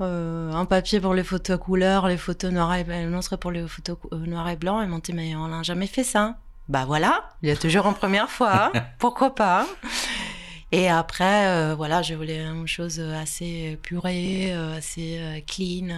Un papier pour les photos couleur, les photos noir et blanc, un autre pour les photos noir et blanc. Ils m'ont dit, mais on n'a jamais fait ça. Bah voilà, il y a toujours une première fois. hein. Pourquoi pas? Et après, euh, voilà, je voulais une chose assez purée, euh, assez euh, clean,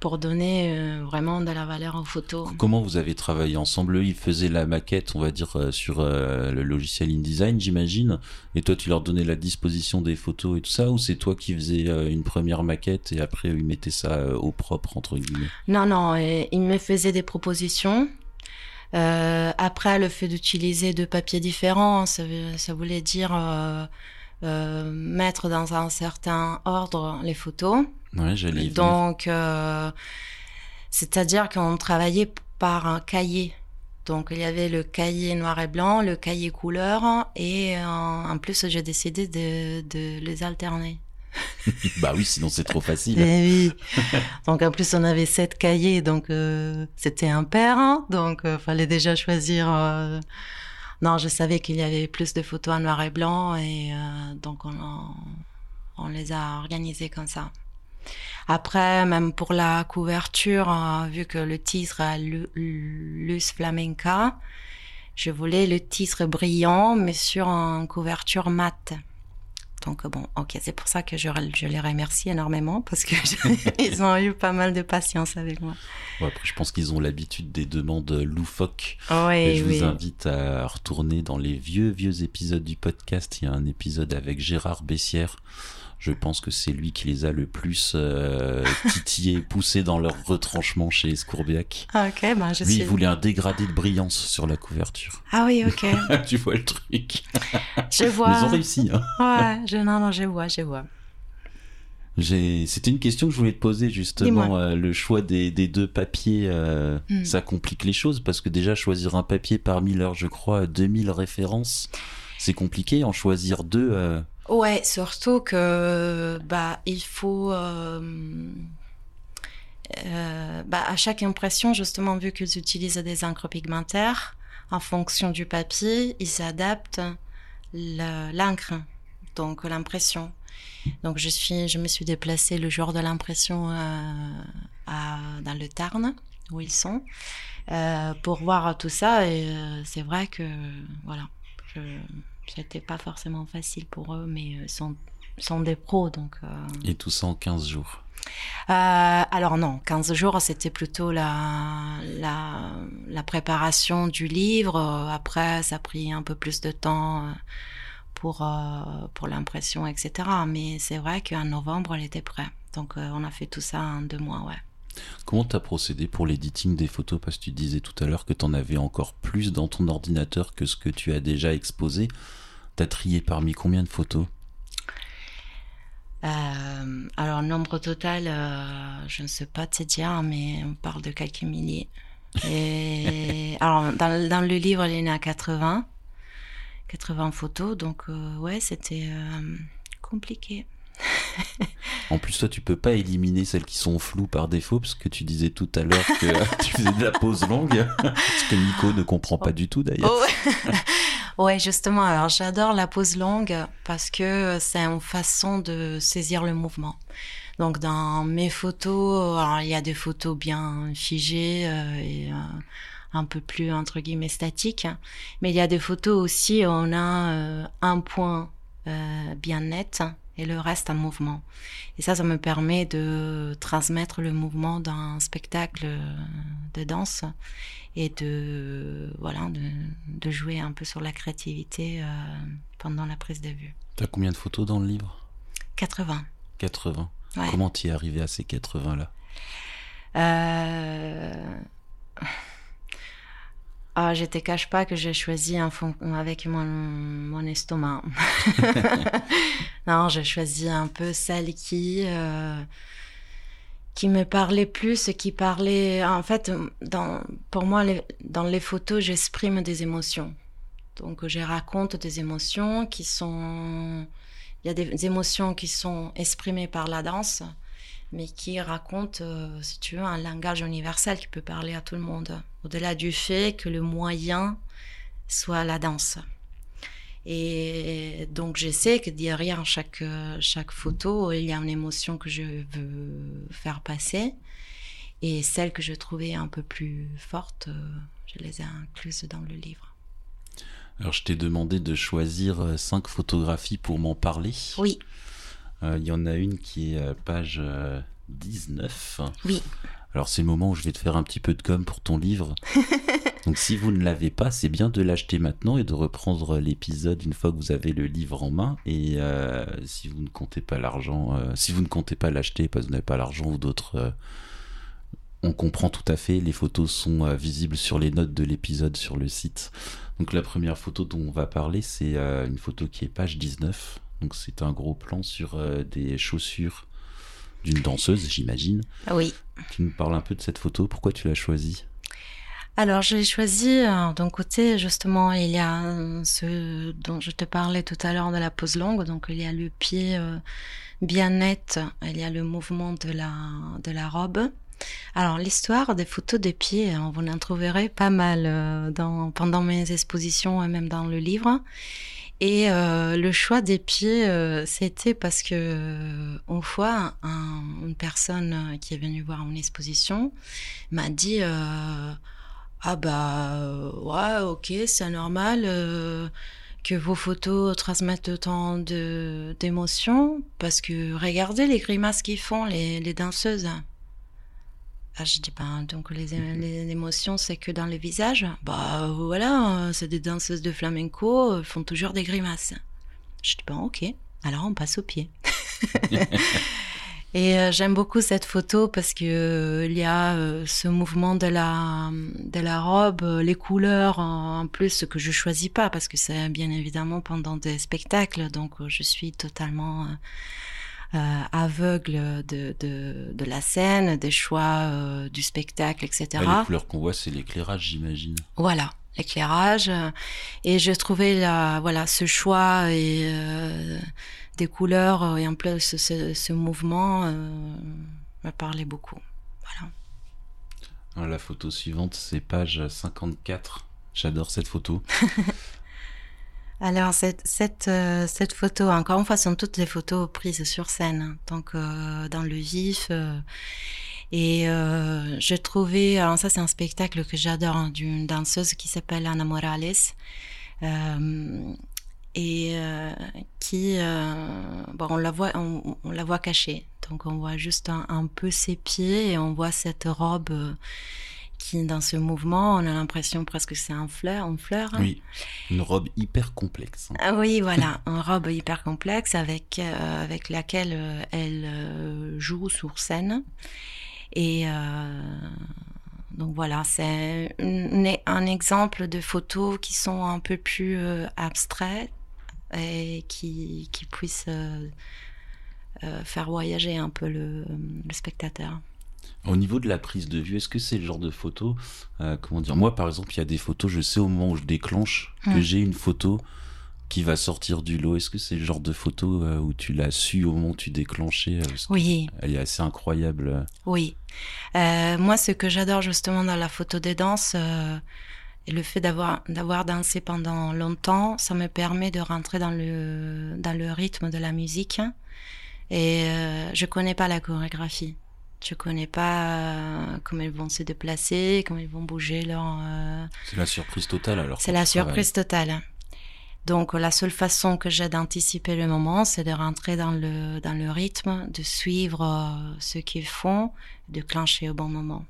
pour donner euh, vraiment de la valeur aux photos. Comment vous avez travaillé ensemble? Eux, Ils faisaient la maquette, on va dire, euh, sur euh, le logiciel InDesign, j'imagine. Et toi, tu leur donnais la disposition des photos et tout ça Ou c'est toi qui faisais une première maquette et après, ils mettaient ça au propre, entre guillemets? Non, non, il me faisait des propositions. Après, le fait d'utiliser deux papiers différents, ça, voulait dire mettre dans un certain ordre les photos. Ouais, j'allais. Donc, euh, c'est-à-dire qu'on travaillait par un cahier. Donc, il y avait le cahier noir et blanc, le cahier couleur, et euh, en plus, j'ai décidé de, de les alterner. Bah oui, sinon c'est trop facile. Eh oui. Donc en plus on avait sept cahiers, donc euh, c'était impair. hein. donc euh, fallait déjà choisir. euh, Non, je savais qu'il y avait plus de photos en noir et blanc et donc on, on les a organisées comme ça. Après, même pour la couverture, euh, vu que le titre est Lu- Luz Flamenca, je voulais le titre brillant, mais sur une couverture mate. Donc bon, ok, c'est pour ça que je, je les remercie énormément parce que ils ont eu pas mal de patience avec moi. Après, je pense qu'ils ont l'habitude des demandes loufoques. Oui, Et je oui. vous invite à retourner dans les vieux, vieux épisodes du podcast. Il y a un épisode avec Gérard Bessière. Je pense que c'est lui qui les a le plus euh, titillés, poussés dans leur retranchement chez Escourbiac. Ah, ok, ben je Lui, suis. il voulait un dégradé de brillance sur la couverture. Ah oui, ok, tu vois le truc. je vois. ils ont réussi. Hein. Ouais, je, non, non, je vois, je vois. C'était une question que je voulais te poser justement. Euh, le choix des, des deux papiers, euh, Hmm. ça complique les choses parce que déjà choisir un papier parmi leurs, je crois, 2000 références, c'est compliqué. En choisir deux, euh, Ouais, surtout que bah il faut euh, euh, bah, à chaque impression justement vu qu'ils utilisent des encres pigmentaires en fonction du papier, ils adaptent le- l'encre donc l'impression. Donc je suis je me suis déplacée le jour de l'impression euh, dans le Tarn où ils sont pour voir tout ça et c'est vrai que voilà c'était pas forcément facile pour eux, mais euh, ils sont, sont des pros, donc. euh, et tout ça en 15 jours. euh, alors non, 15 jours, c'était plutôt la, la, la préparation du livre. Après, ça a pris un peu plus de temps pour, pour l'impression, etc. Mais c'est vrai qu'en novembre, elle était prête. Donc, on a fait tout ça en deux mois, ouais. Comment t'as procédé pour l'editing des photos? Parce que tu disais tout à l'heure que t'en avais encore plus dans ton ordinateur que ce que tu as déjà exposé. T'as trié parmi combien de photos Euh, alors, nombre total, euh, je ne sais pas te dire, mais on parle de quelques milliers. Et alors, dans, dans le livre, il y en a 80, 80 photos, donc euh, ouais, c'était euh, compliqué. En plus, toi, tu peux pas éliminer celles qui sont floues par défaut, parce que tu disais tout à l'heure que tu faisais de la pause longue, ce que Nico ne comprend pas du tout d'ailleurs. Oh, ouais, justement, alors j'adore la pose longue parce que c'est une façon de saisir le mouvement. Donc dans mes photos, alors, il y a des photos bien figées euh, et euh, un peu plus entre guillemets statiques, mais il y a des photos aussi où on a euh, un point euh, bien net et le reste en mouvement. Et ça, ça me permet de transmettre le mouvement d'un spectacle de danse et de voilà de, de jouer un peu sur la créativité euh, pendant la prise de vue. T'as combien de photos dans le livre? 80. 80. Ouais. Comment t'y es arrivé à ces 80 là Euh... Ah, je te cache pas que j'ai choisi en fon- avec mon, mon estomac. non, j'ai choisi un peu celle qui euh, qui me parlait plus, qui parlait. En fait, dans, pour moi, dans les photos, j'exprime des émotions. Donc, je raconte des émotions qui sont. Il y a des émotions qui sont exprimées par la danse, mais qui racontent, euh, si tu veux, un langage universel qui peut parler à tout le monde, au-delà du fait que le moyen soit la danse. Et donc, je sais que derrière chaque, chaque photo, il y a une émotion que je veux faire passer. Et celles que je trouvais un peu plus fortes, je les ai incluses dans le livre. Alors, je t'ai demandé de choisir euh, cinq photographies pour m'en parler. Oui. Euh, il y en a une qui est page 19. Oui. Alors, c'est le moment où je vais te faire un petit peu de com pour ton livre. Donc, si vous ne l'avez pas, c'est bien de l'acheter maintenant et de reprendre l'épisode une fois que vous avez le livre en main. Et euh, si vous ne comptez pas l'argent, si vous ne comptez pas l'acheter parce que vous n'avez pas l'argent ou d'autres on comprend tout à fait, les photos sont euh, visibles sur les notes de l'épisode sur le site. Donc la première photo dont on va parler, c'est euh, une photo qui est page 19. Donc c'est un gros plan sur euh, des chaussures d'une danseuse, j'imagine. Oui. Tu nous parles un peu de cette photo, pourquoi tu l'as choisie? Alors, j'ai choisi d'un côté, justement, il y a ce dont je te parlais tout à l'heure de la pose longue. Donc, il y a le pied bien net, il y a le mouvement de la, robe. Alors l'histoire des photos des pieds, hein, vous en trouverez pas mal euh, dans, pendant mes expositions et même dans le livre. Et euh, le choix des pieds, euh, c'était parce que une fois, une personne qui est venue voir une exposition m'a dit ah bah ouais ok c'est normal que vos photos transmettent autant de d'émotions parce que regardez les grimaces qu'ils font les, les danseuses. Ah, je dis, ben, donc les, les émotions, c'est que dans les visages? Bah voilà, c'est des danseuses de flamenco, elles font toujours des grimaces. Je dis, ben ok, alors on passe au pied. Et euh, j'aime beaucoup cette photo parce que euh, il y a euh, ce mouvement de la de la robe, les couleurs en, plus que je choisis pas parce que c'est bien évidemment pendant des spectacles, donc je suis totalement aveugle de, de, de, la scène, des choix du spectacle, etc. Ah, les couleurs qu'on voit, c'est l'éclairage, j'imagine. Voilà, l'éclairage. Et je trouvais la, voilà, ce choix et des couleurs et en plus ce, ce mouvement me parlait beaucoup. Voilà. La photo suivante, c'est page 54. J'adore cette photo. Alors cette cette euh, cette photo, encore une fois, sont toutes des photos prises sur scène, donc euh, dans le vif. Euh, et je trouvais, alors ça c'est un spectacle que j'adore hein, d'une danseuse qui s'appelle Ana Morales et qui, bon, on la voit, on, la voit cachée, donc on voit juste un, un, peu ses pieds et on voit cette robe qui, dans ce mouvement, on a l'impression presque que c'est un fleur, une fleur. Oui, une robe hyper complexe. Ah oui, voilà, une robe hyper complexe avec euh, avec laquelle euh, elle euh, joue sur scène. Et donc voilà, c'est un exemple de photos qui sont un peu plus abstraites et qui qui puissent faire voyager un peu le, le spectateur. Au niveau de la prise de vue, est-ce que c'est le genre de photo, euh, comment dire, moi par exemple, il y a des photos, je sais au moment où je déclenche que hmm. j'ai une photo qui va sortir du lot. Est-ce que c'est le genre de photo euh, où tu l'as su au moment où tu déclenchais euh, Oui. Elle est assez incroyable. Oui. moi, ce que j'adore justement dans la photo des danses, et le fait d'avoir d'avoir dansé pendant longtemps, ça me permet de rentrer dans le dans le rythme de la musique. Et je connais pas la chorégraphie. Tu connais pas euh, comment ils vont se déplacer, comment ils vont bouger leur. Euh, c'est la surprise totale alors. C'est la surprise totale. Donc la seule façon que j'ai d'anticiper le moment, c'est de rentrer dans le dans le rythme, de suivre euh, ce qu'ils font, de clencher au bon moment.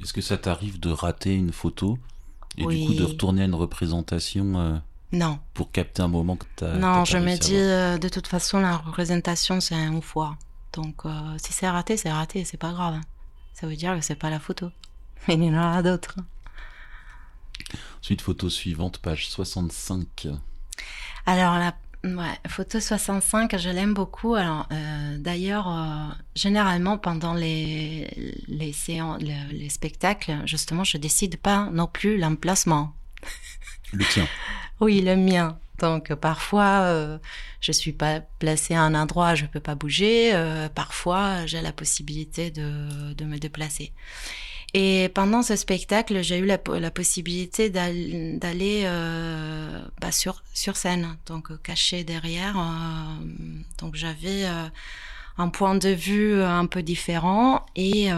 Est-ce que ça t'arrive de rater une photo et du coup de retourner à une représentation Non. Pour capter un moment que tu as Non, je me dis de toute façon la représentation c'est une fois. Donc, euh, si c'est raté, c'est raté, c'est pas grave. Ça veut dire que c'est pas la photo. Mais il y en aura d'autres. Suite photo suivante, page 65. Alors, la photo 65, je l'aime beaucoup. Alors, euh, d'ailleurs, euh, généralement, pendant les, les séances, les, spectacles, justement, je décide pas non plus l'emplacement. Le tien. oui, le mien. Donc parfois, euh, je suis pas placée à un endroit, je peux pas bouger. Euh, parfois, j'ai la possibilité de, de, me déplacer. Et pendant ce spectacle, j'ai eu la, possibilité d'al- d'aller euh, bah, sur, scène, donc euh, caché derrière. euh, donc j'avais un point de vue un peu différent. Et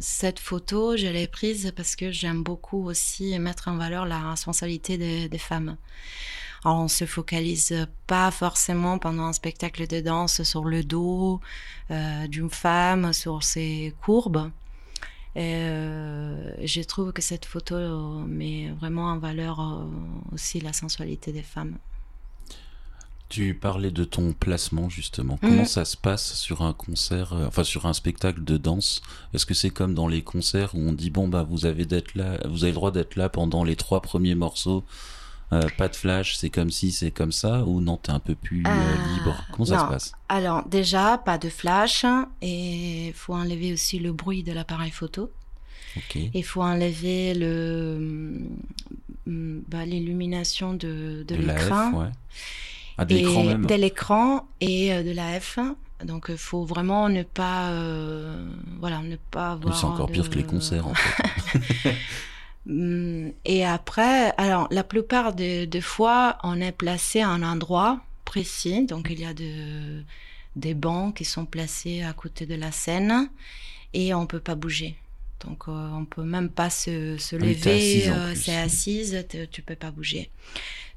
cette photo, je l'ai prise parce que j'aime beaucoup aussi mettre en valeur la responsabilité des, femmes. Alors, on se focalise pas forcément pendant un spectacle de danse sur le dos d'une femme, sur ses courbes. Et, euh, je trouve que cette photo euh, met vraiment en valeur euh, aussi la sensualité des femmes. Tu parlais de ton placement justement. Comment ça se passe sur un concert, enfin sur un spectacle de danse? Est-ce que c'est comme dans les concerts où on dit bon bah vous avez d'être là, vous avez le droit d'être là pendant les trois premiers morceaux, euh, pas de flash, c'est comme si c'est comme ça ou non t'es un peu plus euh, Ah, libre? Comment ça se passe? Alors déjà, pas de flash et il faut enlever aussi le bruit de l'appareil photo. Il faut enlever le hum, bah, l'illumination de, de, De l'écran. Ouais. Ah de et l'écran même. de l'écran et euh, de la F. Donc il faut vraiment ne pas euh, voilà ne pas avoir. c'est encore pire que les concerts en fait. Hum, Et après, alors la plupart des des fois, on est placé à un endroit précis. Donc il y a de, des bancs qui sont placés à côté de la scène et on peut pas bouger. Donc euh, on peut même pas se, se Ah lever. euh, c'est assise, tu peux pas bouger.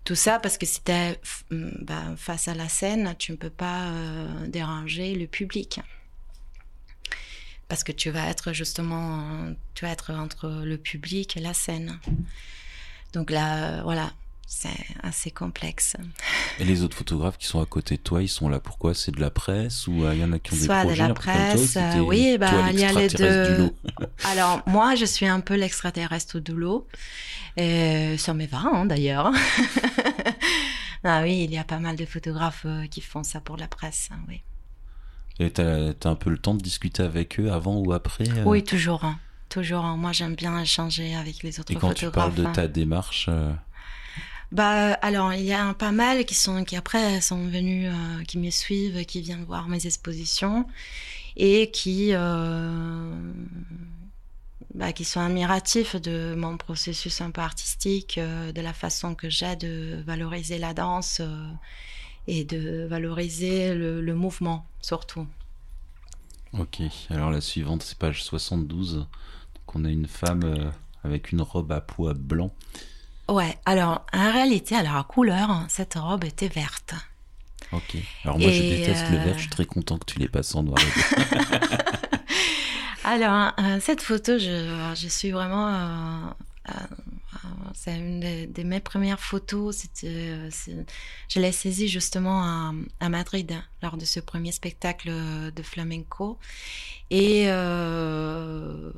Tout ça parce que si hum, ben, face à la scène, tu ne peux pas euh, déranger le public parce que tu vas être justement, euh, tu vas être entre le public et la scène. Donc là, euh, voilà, c'est assez complexe. Et les autres photographes qui sont à côté de toi, ils sont là pourquoi C'est de la presse ou il y en a qui ont Soit des de projets la toi, ou presse, euh, oui, bah, il y a les deux. lot? Alors moi, je suis un peu l'extraterrestre du lot. Et ça me va hein, d'ailleurs. ah oui, il y a pas mal de photographes euh, qui font ça pour la presse. hein, oui. Et t'as as un peu le temps de discuter avec eux avant ou après euh, oui, toujours. hein, toujours. hein. Moi, j'aime bien échanger avec les autres Et quand tu parles photographes. de hein. ta démarche, euh, Bah alors il y a un pas mal qui sont qui après sont venus euh, qui me suivent qui viennent voir mes expositions et qui bah, qui sont admiratifs de mon processus un peu artistique de la façon que j'ai de valoriser la danse et de valoriser le, le mouvement surtout ok. Alors la suivante, c'est page 72. Donc on a une femme euh, avec une robe à pois blanc. ouais alors en réalité alors à couleur cette robe était verte Ok. Alors moi, je déteste le euh, vert. Je suis très content que tu l'aies passé en noir. Alors, euh, cette photo, je, je suis vraiment. euh, euh, euh, c'est une des mes premières photos. Euh, je l'ai saisie justement à, Madrid lors de ce premier spectacle de flamenco. Et euh,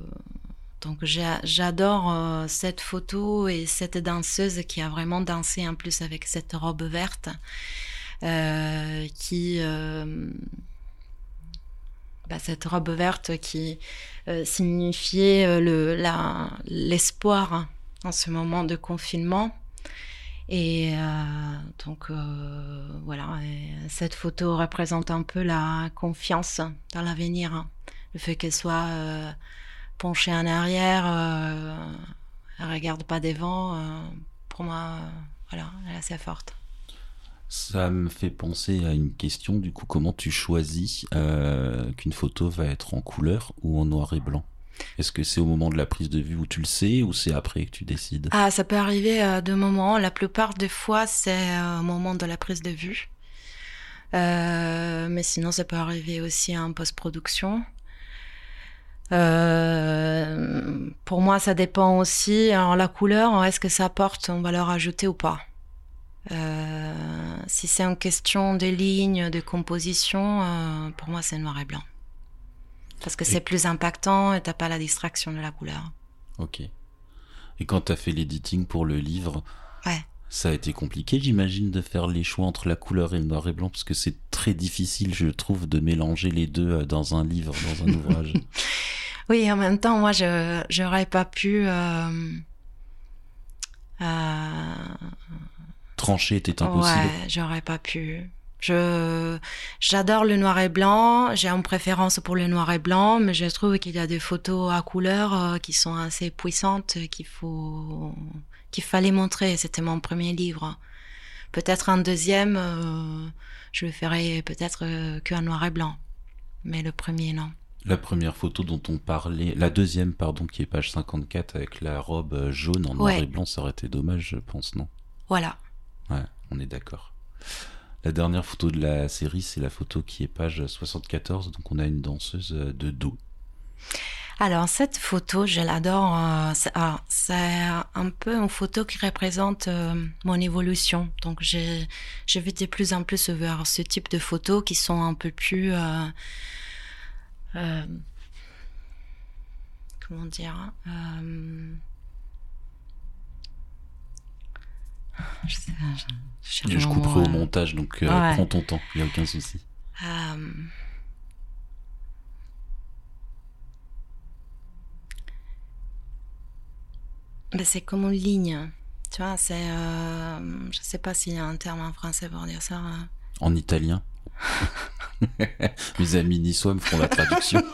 donc, j'a- j'adore euh, cette photo et cette danseuse qui a vraiment dansé en plus avec cette robe verte. euh, qui. euh, bah, cette robe verte qui euh, signifiait euh, l'espoir hein, en ce moment de confinement. Et euh, donc euh, voilà, et cette photo représente un peu la confiance dans l'avenir, hein. le fait qu'elle soit euh, penchée en arrière, elle regarde pas devant. euh, pour moi, voilà, elle est assez forte. Ça me fait penser à une question. Du coup, comment tu choisis qu'une photo va être en couleur ou en noir et blanc? Est-ce que c'est au moment de la prise de vue où tu le sais ou c'est après que tu décides? Ah, ça peut arriver à deux moments. La plupart des fois, c'est euh, au moment de la prise de vue. Euh, mais sinon, ça peut arriver aussi en post-production. Euh, pour moi, ça dépend aussi. Alors, la couleur, est-ce que ça apporte une valeur ajoutée ou pas? Euh, Si c'est une question de lignes, de composition, euh, pour moi, c'est noir et blanc. Parce que Et- c'est plus impactant et t'as pas la distraction de la couleur. Ok. Et quand tu as fait l'editing pour le livre, Ouais. ça a été compliqué, j'imagine, de faire les choix entre la couleur et le noir et blanc, parce que c'est très difficile, je trouve, de mélanger les deux euh, dans un livre, dans un ouvrage. Oui, en même temps, moi, je j'aurais pas pu. Euh, euh, Trancher était impossible. ouais, j'aurais pas pu. Je j'adore le noir et blanc. J'ai une préférence pour le noir et blanc, mais je trouve qu'il y a des photos à couleur euh, qui sont assez puissantes qu'il faut qu'il fallait montrer. C'était mon premier livre. Peut-être un deuxième, euh, je le ferai peut-être euh, qu'un noir et blanc, mais le premier non. La première photo dont on parlait, la deuxième, pardon, qui est page 54 avec la robe jaune en noir Ouais. et blanc, ça aurait été dommage, je pense, non? Voilà. Ouais, on est d'accord. La dernière photo de la série, c'est la photo qui est page 74, donc on a une danseuse euh, de dos. Alors cette photo, je l'adore. euh, c'est ah, c'est un peu une photo qui représente euh, mon évolution. Donc j'ai je vais de plus en plus vers ce type de photos qui sont un peu plus comment dire euh, je, sais, je, je Je couperai au euh, montage, donc euh, Ouais. prends ton temps, il n'y a aucun souci. euh, ben, c'est comme une ligne. Tu vois, c'est. Euh, je sais pas s'il y a un terme en français pour dire ça. hein. En italien. Mes amis niçois me feront la traduction.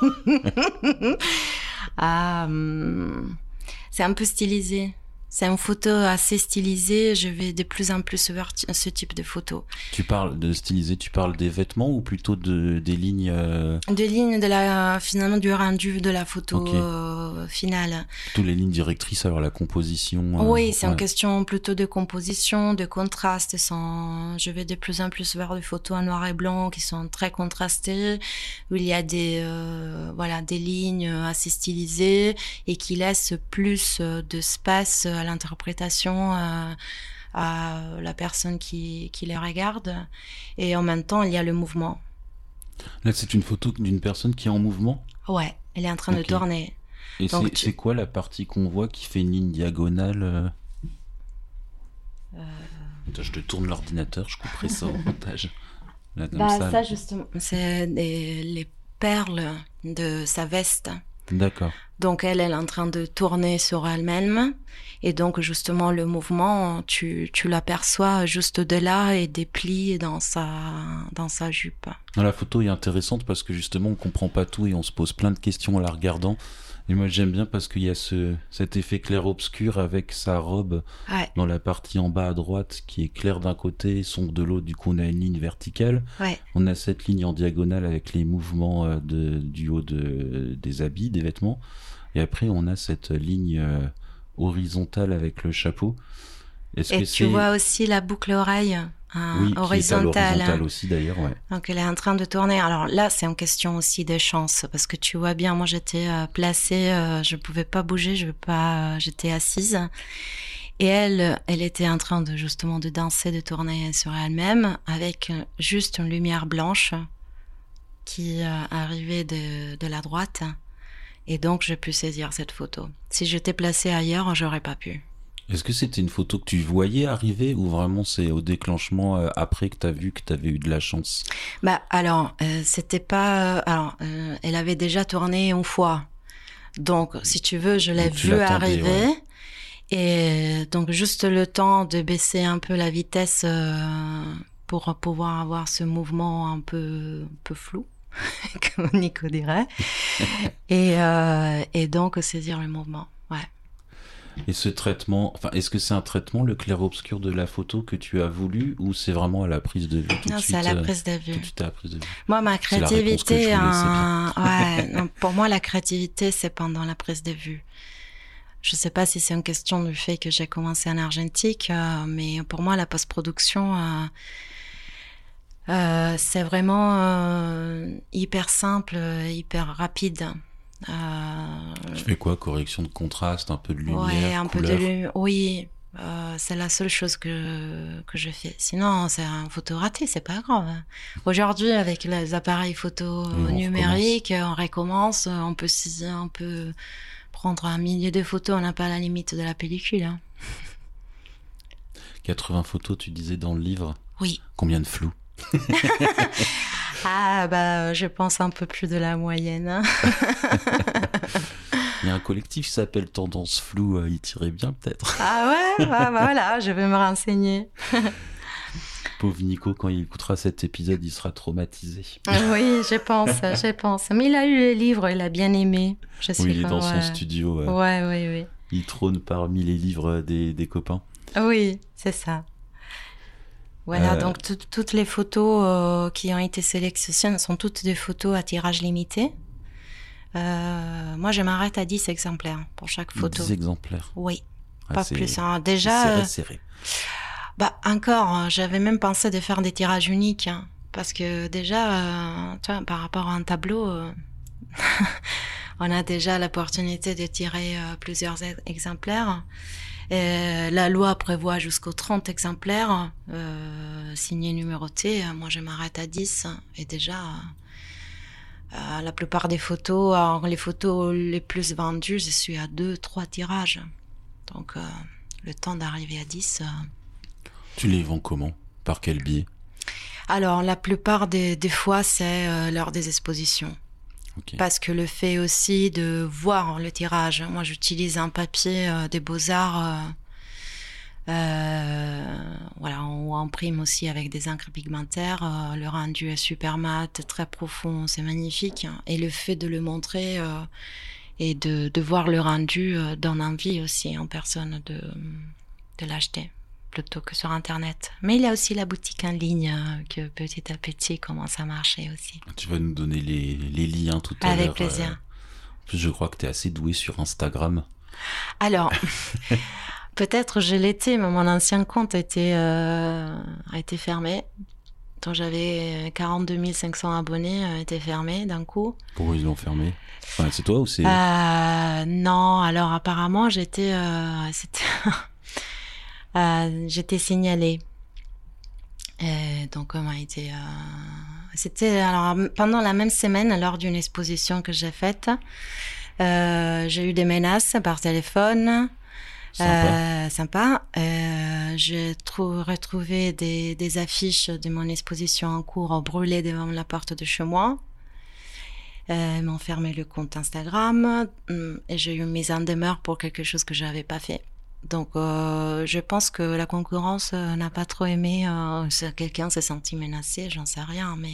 C'est un peu stylisé. C'est une photo assez stylisée. Je vais de plus en plus vers ce type de photo. tu parles de styliser, tu parles des vêtements ou plutôt de, des lignes, euh, De lignes de la, finalement, du rendu de la photo euh, finale. plutôt les lignes directrices, alors la composition euh, Oui, c'est ouais. une question plutôt de composition, de contraste. Sans... Je vais de plus en plus vers des photos en noir et blanc qui sont très contrastées, où il y a des, voilà, des lignes assez stylisées et qui laissent plus d'espace à l'interprétation. euh, à la personne qui, qui les regarde et en même temps il y a le mouvement Là, c'est une photo d'une personne qui est en mouvement? ouais elle est en train de tourner Et c'est tu- quoi la partie qu'on voit qui fait une ligne diagonale euh? Euh. Attends, Je te tourne l'ordinateur, je couperai ça au montage. Là, comme bah, ça. ça justement c'est les perles de sa veste D'accord. Donc elle, elle est en train de tourner sur elle-même. Et donc justement le mouvement, tu, tu l'aperçois juste de là et des plis dans sa, dans sa jupe. La photo est intéressante parce que justement on comprend pas tout et on se pose plein de questions en la regardant. Et moi j'aime bien parce qu'il y a ce, cet effet clair-obscur avec sa robe Ouais, dans la partie en bas à droite qui est claire d'un côté, sombre de l'autre. Du coup on a une ligne verticale. ouais, On a cette ligne en diagonale avec les mouvements euh, de, du haut de, des habits, des vêtements. Et après, on a cette ligne euh, horizontale avec le chapeau. Est-ce Et que tu c'est... vois aussi la boucle oreille hein, oui, qui est à horizontale. l'horizontale aussi d'ailleurs, ouais. Donc elle est en train de tourner. Alors là, c'est une question aussi de chance parce que tu vois bien, moi j'étais euh, placée, euh, je pouvais pas bouger, je pas, euh, j'étais assise. Et elle, elle était en train de justement de danser, de tourner sur elle-même avec juste une lumière blanche qui arrivait de, de la droite. Et donc je pu saisir cette photo. Si j'étais placée ailleurs, j'aurais pas pu. Est-ce que c'était une photo que tu voyais arriver ou vraiment c'est au déclenchement euh, après que tu as vu que tu avais eu de la chance? Bah alors, euh, c'était pas. euh, alors, elle avait déjà tourné une fois, donc si tu veux, je l'ai vue arriver. ouais. Et donc juste le temps de baisser un peu la vitesse pour pouvoir avoir ce mouvement un peu, un peu flou, comme Nico dirait. et, et donc saisir le mouvement. Ouais. Et ce traitement, enfin, est-ce que c'est un traitement, le clair-obscur de la photo que tu as voulu ou c'est vraiment à la prise de vue tout Non, c'est suite à la euh, prise de vue. à la prise de vue? Moi, ma créativité, voulais, hein, ouais, non, pour moi, la créativité, c'est pendant la prise de vue. Je sais pas si c'est une question du fait que j'ai commencé en argentique, euh, mais pour moi, la post-production, euh, euh, c'est vraiment hyper simple, hyper rapide. Euh, Tu fais quoi Correction de contraste, un peu de lumière, ouais, un peu de couleur lumière. Oui, euh, c'est la seule chose que, que je fais. Sinon, c'est un photo raté, c'est pas grave. Aujourd'hui, avec les appareils photo on numériques, on recommence, on peut, si- on peut prendre un millier de photos, on n'a pas la limite de la pellicule. hein. 80 photos, tu disais dans le livre? Oui. Combien de flou Ah, bah, je pense un peu plus de la moyenne. hein. Il y a un collectif qui s'appelle Tendance Floue, euh, il tirait bien peut-être. ah ouais, bah, voilà, je vais me renseigner. Pauvre Nico, quand il écoutera cet épisode, il sera traumatisé. oui, je pense, je pense. Mais il a eu le livre, il a bien aimé. Je oui, il est dans ouais. son studio. Ouais, oui, oui. Il trône parmi les livres des, des copains. Oui, c'est ça. Voilà, Euh, donc tout- toutes les photos euh, qui ont été sélectionnées sont toutes des photos à tirage limité. Euh, moi, je m'arrête à 10 exemplaires pour chaque photo. 10 exemplaires. Oui, Ah, pas plus. hein. Déjà, serré, serré. bah encore, hein, j'avais même pensé de faire des tirages uniques, hein, parce que déjà, euh, tu vois, par rapport à un tableau, euh, on a déjà l'opportunité de tirer plusieurs ex- exemplaires. Et la loi prévoit jusqu'aux 30 exemplaires euh, signés numérotés. Moi, je m'arrête à 10. Et déjà, euh, la plupart des photos, alors, les photos les plus vendues, je suis à 2, 3 tirages. Donc, euh, le temps d'arriver à 10. euh, Tu les vends comment? Par quel biais? Alors, la plupart des, des fois, c'est lors des expositions. Parce que le fait aussi de voir le tirage, moi j'utilise un papier euh, des beaux-arts, euh, euh, voilà, on imprime aussi avec des encres pigmentaires, le rendu est super mat, très profond, c'est magnifique. Et le fait de le montrer et de, de voir le rendu donne envie aussi en personne de, de l'acheter plutôt que sur Internet. Mais il y a aussi la boutique en ligne euh, que petit à petit commence à marcher aussi. Tu vas nous donner les, les liens tout à l'heure. Avec plaisir. euh. En plus, je crois que tu es assez doué sur Instagram. Alors, peut-être je l'étais, mais mon ancien compte a été, euh, a été fermé. Donc j'avais 42 500 abonnés, a été fermé d'un coup. Pourquoi ils l'ont fermé? Enfin, C'est toi ou c'est. Euh, non, alors apparemment j'étais, euh, c'était, euh, j'étais signalée. Et donc on m'a été, euh, c'était alors pendant la même semaine lors d'une exposition que j'ai faite, euh, j'ai eu des menaces par téléphone. Sympa. Euh, sympa. Euh, j'ai trou- retrouvé des, des affiches de mon exposition en cours brûlées devant la porte de chez moi. Euh, ils m'ont fermé le compte Instagram hum, et j'ai eu une mise en demeure pour quelque chose que je n'avais pas fait. Donc, euh, je pense que la concurrence euh, n'a pas trop aimé. Euh, Quelqu'un s'est senti menacé, j'en sais rien, mais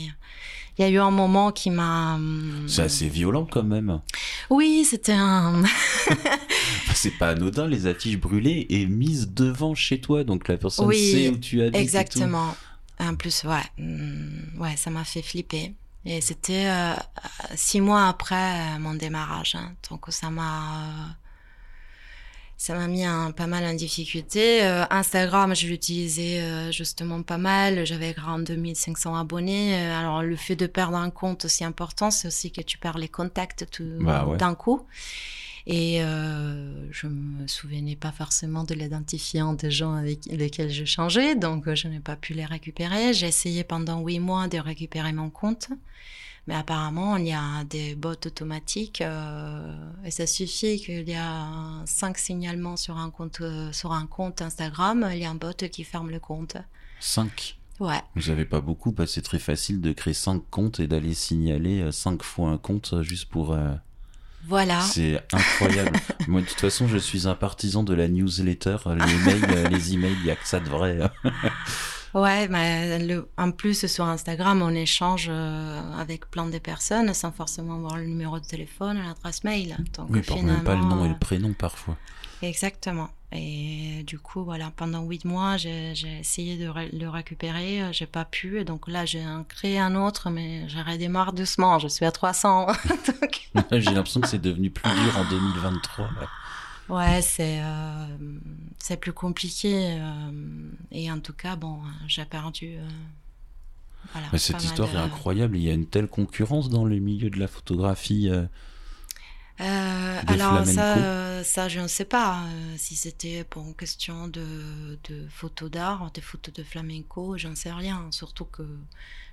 il y a eu un moment qui m'a. hum, C'est assez violent quand même. Oui, c'était un. C'est pas anodin les affiches brûlées et mises devant chez toi, donc la personne Oui, sait où tu habites. et tout. Exactement. En plus, ouais, hum, ouais, ça m'a fait flipper. Et c'était six mois après mon démarrage, hein. donc ça m'a, ça m'a mis un, pas mal en difficulté. Euh, Instagram, je l'utilisais euh, justement pas mal. J'avais 42 500 abonnés. Euh, Alors le fait de perdre un compte aussi important, c'est aussi que tu perds les contacts tout Bah ouais. d'un coup. Et euh, je me souvenais pas forcément de l'identifiant des gens avec lesquels je changeais, donc je n'ai pas pu les récupérer. J'ai essayé pendant huit mois de récupérer mon compte, mais apparemment il y a des bots automatiques euh, et ça suffit qu'il y a cinq signalements sur un compte euh, sur un compte Instagram, il y a un bot qui ferme le compte. 5. Ouais. Vous avez pas beaucoup, parce que c'est très facile de créer 5 comptes et d'aller signaler 5 fois un compte euh, juste pour. euh, Voilà. C'est incroyable. Moi, de toute façon, je suis un partisan de la newsletter. Les mails, euh, les emails, il y a que ça de vrai. Ouais, mais le, en plus sur Instagram, on échange euh, avec plein de personnes sans forcément avoir le numéro de téléphone, l'adresse mail. Donc Oui, par même pas le nom et le prénom parfois. Exactement. Et du coup, voilà, pendant huit mois, j'ai essayé de ré- le récupérer, j'ai pas pu. Et donc là, j'ai créé un autre, mais j'ai redémarre doucement. Je suis à 300. Donc, J'ai l'impression que c'est devenu plus dur en 2023. Ouais, c'est euh, c'est plus compliqué. euh, et en tout cas, bon, j'ai perdu. euh, voilà, Mais cette histoire de- est incroyable. Il y a une telle concurrence dans le milieu de la photographie. alors ça, ça, je ne sais pas si c'était pour une question de, de photos d'art, de photos de flamenco, j'en sais rien. Surtout que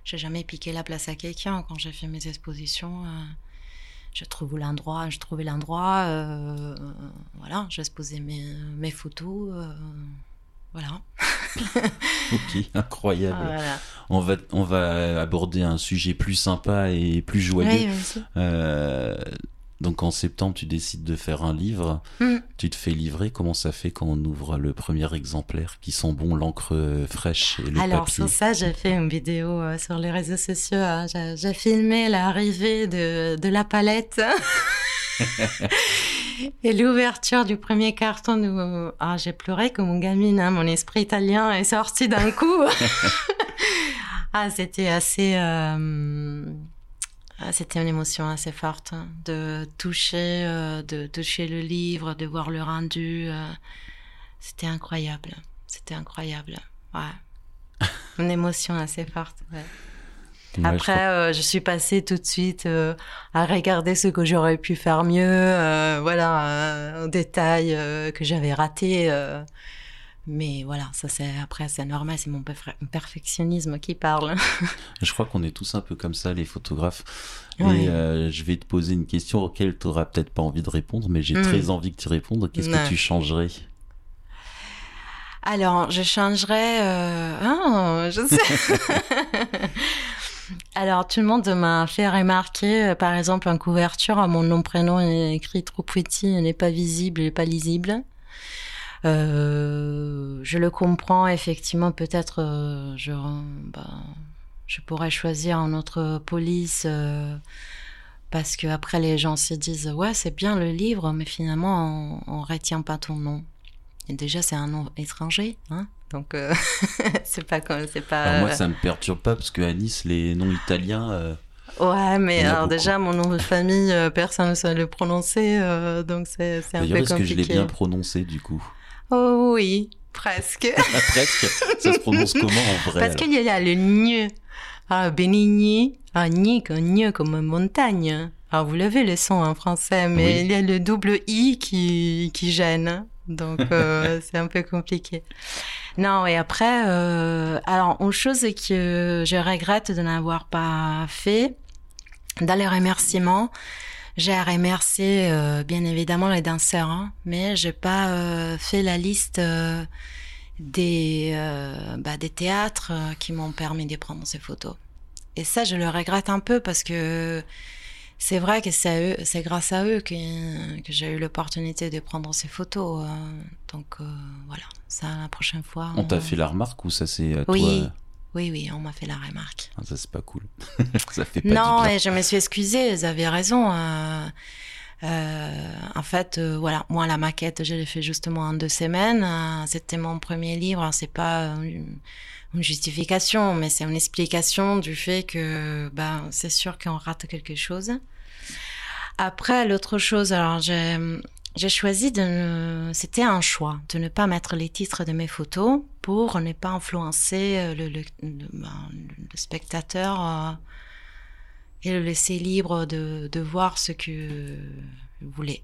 j'ai jamais piqué la place à quelqu'un quand j'ai fait mes expositions. Je trouve l'endroit, je trouvais l'endroit, euh, voilà, j'exposais mes, mes photos, euh, voilà. Ok, incroyable. Voilà. On va, on va aborder un sujet plus sympa et plus joyeux. Oui, vas-y. Donc en septembre, tu décides de faire un livre. Mm. Tu te fais livrer. Comment ça fait quand on ouvre le premier exemplaire Qui sent bon l'encre fraîche et le Alors papier sur ça, j'ai fait une vidéo euh, sur les réseaux sociaux. hein. J'ai filmé l'arrivée de, de la palette et l'ouverture du premier carton. Ah, j'ai pleuré comme une gamine. hein. Mon esprit italien est sorti d'un coup. ah, c'était assez. euh, C'était une émotion assez forte hein, de toucher, euh, de toucher le livre, de voir le rendu. euh, C'était incroyable. C'était incroyable. Ouais. Une émotion assez forte. ouais. Ouais, je Après, euh, je suis passée tout de suite à regarder ce que j'aurais pu faire mieux, voilà, en détail que j'avais raté. Mais voilà, ça c'est après c'est normal, c'est mon perf- perfectionnisme qui parle. Je crois qu'on est tous un peu comme ça, les photographes. Ouais. Et euh, je vais te poser une question auquel tu n'auras peut-être pas envie de répondre, mais j'ai Mm. très envie que tu répondes. Qu'est-ce que tu changerais? Alors, je changerais. euh, Ah, je sais. Alors, tout le monde m'a fait remarquer, euh, par exemple, en couverture, mon nom prénom est écrit trop petit, il n'est pas visible, il n'est pas lisible. Euh, je le comprends, effectivement, peut-être, euh, je, bah, je pourrais choisir un autre police. euh, parce que après les gens se disent ouais c'est bien le livre mais finalement on, on retient pas ton nom et déjà, c'est un nom étranger, hein donc c'est pas comme c'est pas. Alors moi, ça me perturbe pas parce que à Nice, les noms italiens. Ouais, mais alors beaucoup. déjà mon nom de famille, euh, personne ne sait le prononcer, euh, donc c'est un D'ailleurs, peu est-ce que je l'ai compliqué. bien prononcé du coup Oh oui, presque. Ah, Presque. Ça se prononce comment en vrai Parce qu'il y a le gne, ah, Benigni, ah, ni, gne comme montagne. Alors vous l'avez le son en français, mais Oui. il y a le double i qui qui gêne, donc euh, c'est un peu compliqué. Non, et après, euh, alors une chose que je regrette de n'avoir pas fait dans les remerciements. J'ai remercié euh, bien évidemment les danseurs, hein, mais j'ai pas euh, fait la liste euh, des, bah, des théâtres qui m'ont permis de prendre ces photos. Et ça, je le regrette un peu parce que c'est vrai que c'est à grâce à eux que, que j'ai eu l'opportunité de prendre ces photos. donc voilà, ça la prochaine fois. On t'a fait la remarque ou ça c'est Oui. toi Oui, oui, on m'a fait la remarque. Ah, Ça c'est pas cool. ça fait pas Non, et je me suis excusée, ils avaient raison. euh, euh, en fait, euh, voilà, moi la maquette, je l'ai fait justement en deux semaines. euh, C'était mon premier livre. C'est pas une, une justification, mais c'est une explication du fait que, ben, c'est sûr qu'on rate quelque chose. Après, l'autre chose, alors j'ai j'ai choisi de ne... C'était un choix de ne pas mettre les titres de mes photos pour ne pas influencer euh, ben, le spectateur euh, et le laisser libre de, voir ce que vous voulez.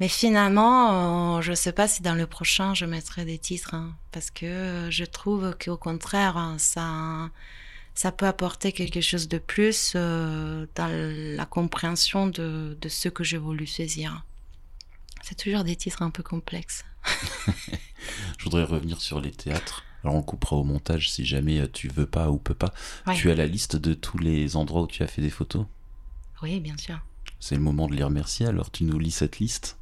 Mais finalement, euh, je ne sais pas si dans le prochain je mettrai des titres, hein, parce que je trouve qu'au contraire, hein, ça, ça peut apporter quelque chose de plus dans la compréhension de, de ce que j'ai voulu saisir. C'est toujours des titres un peu complexes. Je voudrais revenir sur les théâtres. Alors on coupera au montage si jamais euh, tu veux pas ou peux pas. Ouais. Tu as la liste de tous les endroits où tu as fait des photos? Oui, bien sûr. C'est le moment de les remercier. Alors tu nous lis cette liste?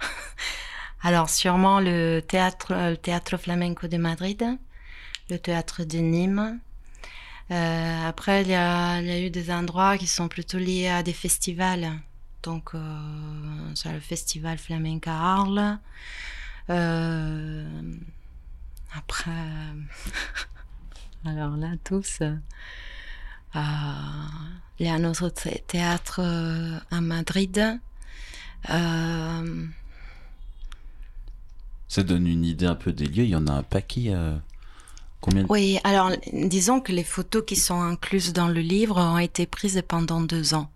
Alors sûrement le théâtre, le théâtre flamenco de Madrid, le théâtre de Nîmes. Euh, après, il y, a, il y a eu des endroits qui sont plutôt liés à des festivals. Donc, euh, c'est le festival flamenco à Arles. Euh, après, alors là, tous. euh, il y a un autre thé- théâtre euh, à Madrid. Euh, Ça donne une idée un peu des lieux. Il y en a un paquet. euh, Combien de... Oui, alors disons que les photos qui sont incluses dans le livre ont été prises pendant deux ans.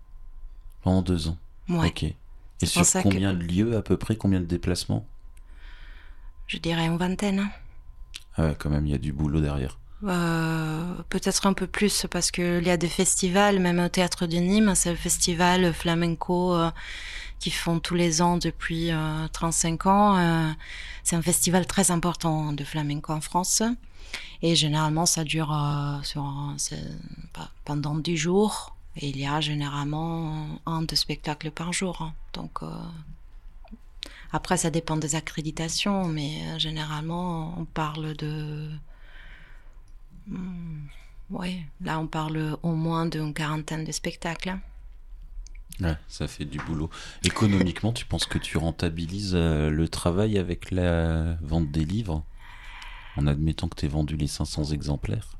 Pendant deux ans. Ouais, Ok. Et sur que- combien de lieux à peu près Combien de déplacements? Je dirais une vingtaine. Ah ouais, quand même, il y a du boulot derrière. Euh, Peut-être un peu plus parce qu'il y a des festivals, même au théâtre de Nîmes, c'est le festival flamenco euh, qui font tous les ans depuis euh, 35 ans. Euh, c'est un festival très important de flamenco en France. Et généralement, ça dure euh, sur, pendant 10 jours. Et il y a généralement un, deux spectacles par jour. hein. Donc, euh, après, ça dépend des accréditations, mais euh, généralement, on parle de. Hmm, ouais, là, on parle au moins d'une quarantaine de spectacles. Ouais, ça fait du boulot. Économiquement, tu penses que tu rentabilises euh, le travail avec la vente des livres? En admettant que tu aies vendu les 500 exemplaires?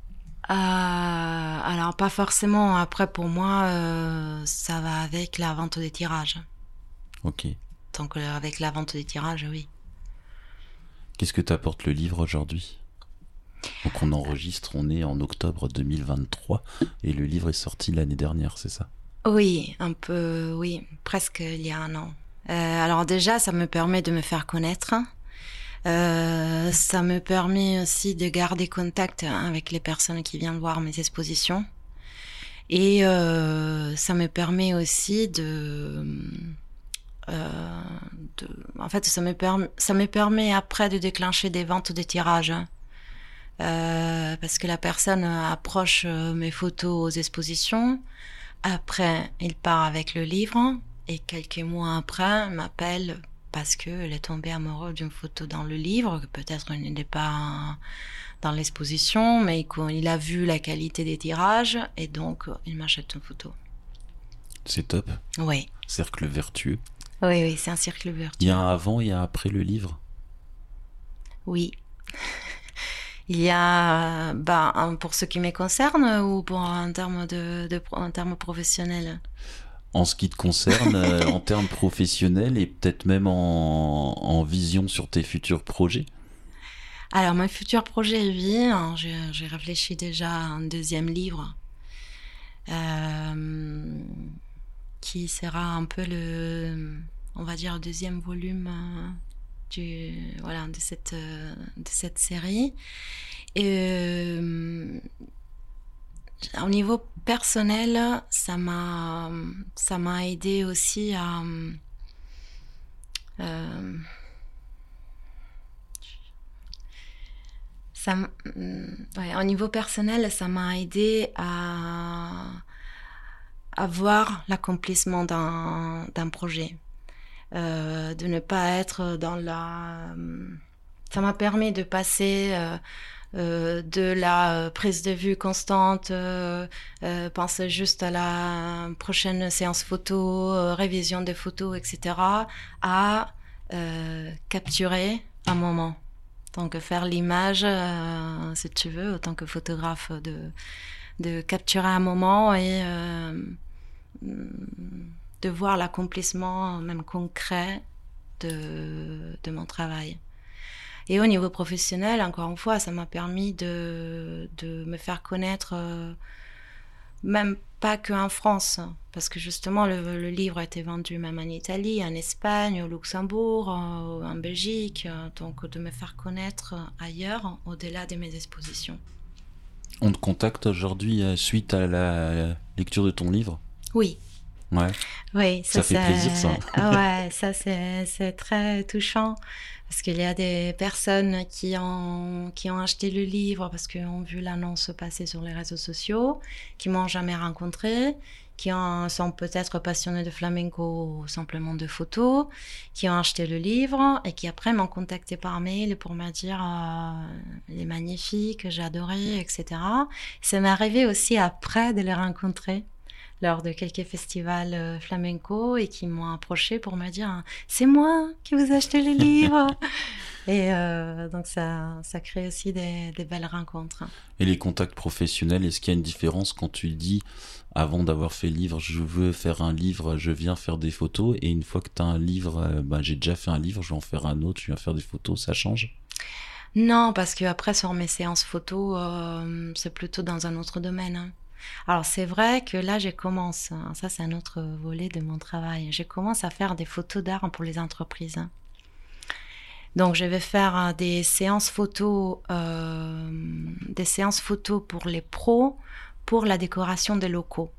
Euh, alors, pas forcément. Après, pour moi, euh, ça va avec la vente des tirages. Ok. Avec la vente des tirages, oui. Qu'est-ce que t'apporte le livre aujourd'hui? Donc on enregistre, on est en octobre 2023 et le livre est sorti l'année dernière, c'est ça? Oui, un peu, oui, presque il y a un an. Euh, alors déjà, ça me permet de me faire connaître. Euh, ça me permet aussi de garder contact avec les personnes qui viennent voir mes expositions. Et euh, ça me permet aussi de, euh, de... En fait, ça me, permet, ça me permet après de déclencher des ventes de tirages. Euh, parce que la personne approche euh, mes photos aux expositions. Après, il part avec le livre et quelques mois après, m'appelle parce qu'elle est tombée amoureuse d'une photo dans le livre, que peut-être il n'était pas dans l'exposition, mais il- il a vu la qualité des tirages et donc il m'achète une photo. C'est top. Oui, Cercle vertueux. Oui, oui, c'est un cercle Il vertueux. y a un avant et un après le livre Oui. Il y a, bah, pour ce qui me concerne ou pour un terme de, de en termes professionnels. En ce qui te concerne, euh, en termes professionnels et peut-être même en, en vision sur tes futurs projets? Alors, mon futur projet, oui, hein, j'ai j'ai réfléchi déjà à un deuxième livre euh, qui sera un peu le, on va dire, deuxième volume euh, euh, de cette série. Et euh, au niveau personnel, ça m'a aidé aussi à au niveau personnel, ça m'a aidé à, à voir l'accomplissement d'un projet. Euh, de ne pas être dans la... Ça m'a permis de passer euh, euh, de la euh, prise de vue constante, euh, euh, penser juste à la prochaine séance photo, euh, révision des photos, etc., à euh, capturer un moment. Donc faire l'image, euh, si tu veux, autant que photographe, de, de capturer un moment et euh, de voir l'accomplissement même concret de, de mon travail. Et au niveau professionnel, encore une fois, ça m'a permis de, de me faire connaître, euh, même pas qu'en France, parce que justement le, le livre a été vendu même en Italie, en Espagne, au Luxembourg, en, en Belgique, euh, donc de me faire connaître ailleurs, au-delà de mes expositions. On te contacte aujourd'hui euh, suite à la lecture de ton livre? Oui, Ouais. oui, Ça fait c'est- plaisir, ça. Ah ouais, ça c'est c'est très touchant parce qu'il y a des personnes qui ont qui ont acheté le livre parce qu'ils ont vu l'annonce passer sur les réseaux sociaux, qui m'ont jamais rencontré, qui ont, sont peut-être passionnés de flamenco ou simplement de photos, qui ont acheté le livre et qui après m'ont contacté par mail pour me dire euh, il est magnifique, j'ai adoré, etc. Ça m'est arrivé aussi après de les rencontrer lors de quelques festivals euh, flamenco et qui m'ont approché pour me dire c'est moi qui vous ai acheté le livre et euh, donc ça ça crée aussi des, des belles rencontres. Et les contacts professionnels, est-ce qu'il y a une différence quand tu dis, avant d'avoir fait le livre, je veux faire un livre, je viens faire des photos, et une fois que tu as un livre, euh, bah, j'ai déjà fait un livre, je vais en faire un autre, je viens faire des photos, ça change? Non parce que après sur mes séances photos euh, c'est plutôt dans un autre domaine hein. Alors c'est vrai que là j'ai commencé hein, ça c'est un autre volet de mon travail j'ai commencé à faire des photos d'art pour les entreprises hein. Donc je vais faire euh, des séances photos, euh, des séances photos pour les pros, pour la décoration des locaux.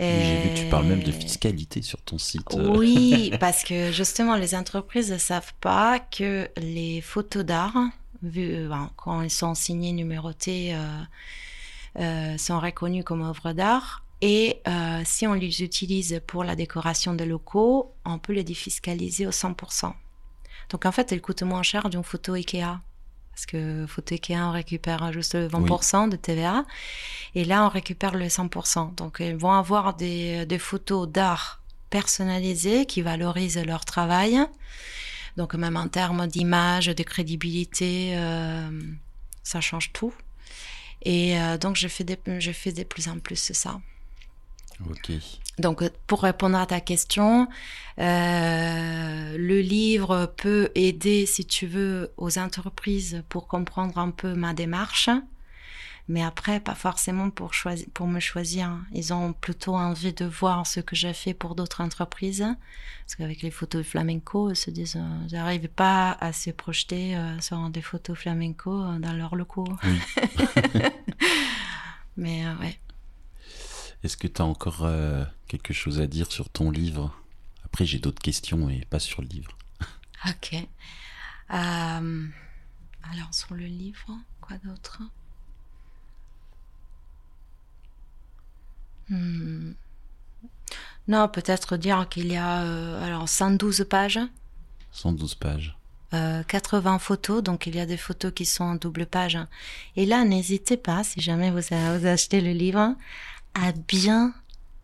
J'ai vu que tu parles même de fiscalité sur ton site. Oui, parce que justement les entreprises ne savent pas que les photos d'art, vu euh, ben, quand elles sont signées, numérotées, euh, sont reconnues comme œuvres d'art Et euh, si on les utilise pour la décoration des locaux, on peut les défiscaliser au 100%. Donc en fait, elles coûtent moins cher d'une photo Ikea. Parce que photo Ikea, on récupère juste le 20% de TVA. Et là, on récupère le 100%. Donc, ils vont avoir des, des photos d'art personnalisées qui valorisent leur travail. Donc, même en termes d'image, de crédibilité, euh, ça change tout. Et euh, donc, je fais, des, je fais de plus en plus ça. Ok. Donc, pour répondre à ta question, euh, le livre peut aider, si tu veux, aux entreprises pour comprendre un peu ma démarche. Mais après, pas forcément pour, choisir, pour me choisir. Ils ont plutôt envie de voir ce que j'ai fait pour d'autres entreprises. Parce qu'avec les photos de flamenco, ils se disent, euh, j'arrive pas à se projeter euh, sur des photos flamenco euh, dans leurs locaux. Oui. Mais euh, ouais. Est-ce que tu as encore quelque chose à dire sur ton livre? Après, j'ai d'autres questions, mais pas sur le livre. Ok. Alors, sur le livre, quoi d'autre? Hmm. Non, peut-être dire qu'il y a euh, alors 112 pages, 112 pages. euh, 80 photos, donc il y a des photos qui sont en double page. Et là, n'hésitez pas, si jamais vous, a- vous achetez le livre, à bien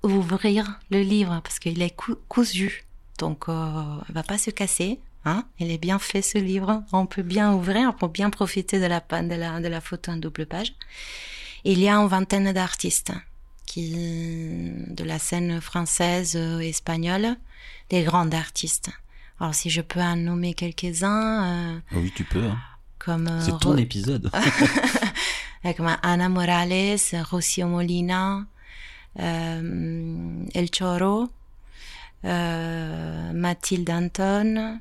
ouvrir le livre, parce qu'il est cou- cousu. Donc, euh, il va pas se casser. Hein il est bien fait ce livre. On peut bien ouvrir pour bien profiter de la, de la, de la photo en double page. Il y a une vingtaine d'artistes qui, de la scène française, euh, espagnole, des grands artistes. Alors, si je peux en nommer quelques-uns, euh, oui, tu peux. hein. comme euh, C'est ton épisode. comme Ana Morales, Rocío Molina, euh, El Choro, euh, Mathilde Anton,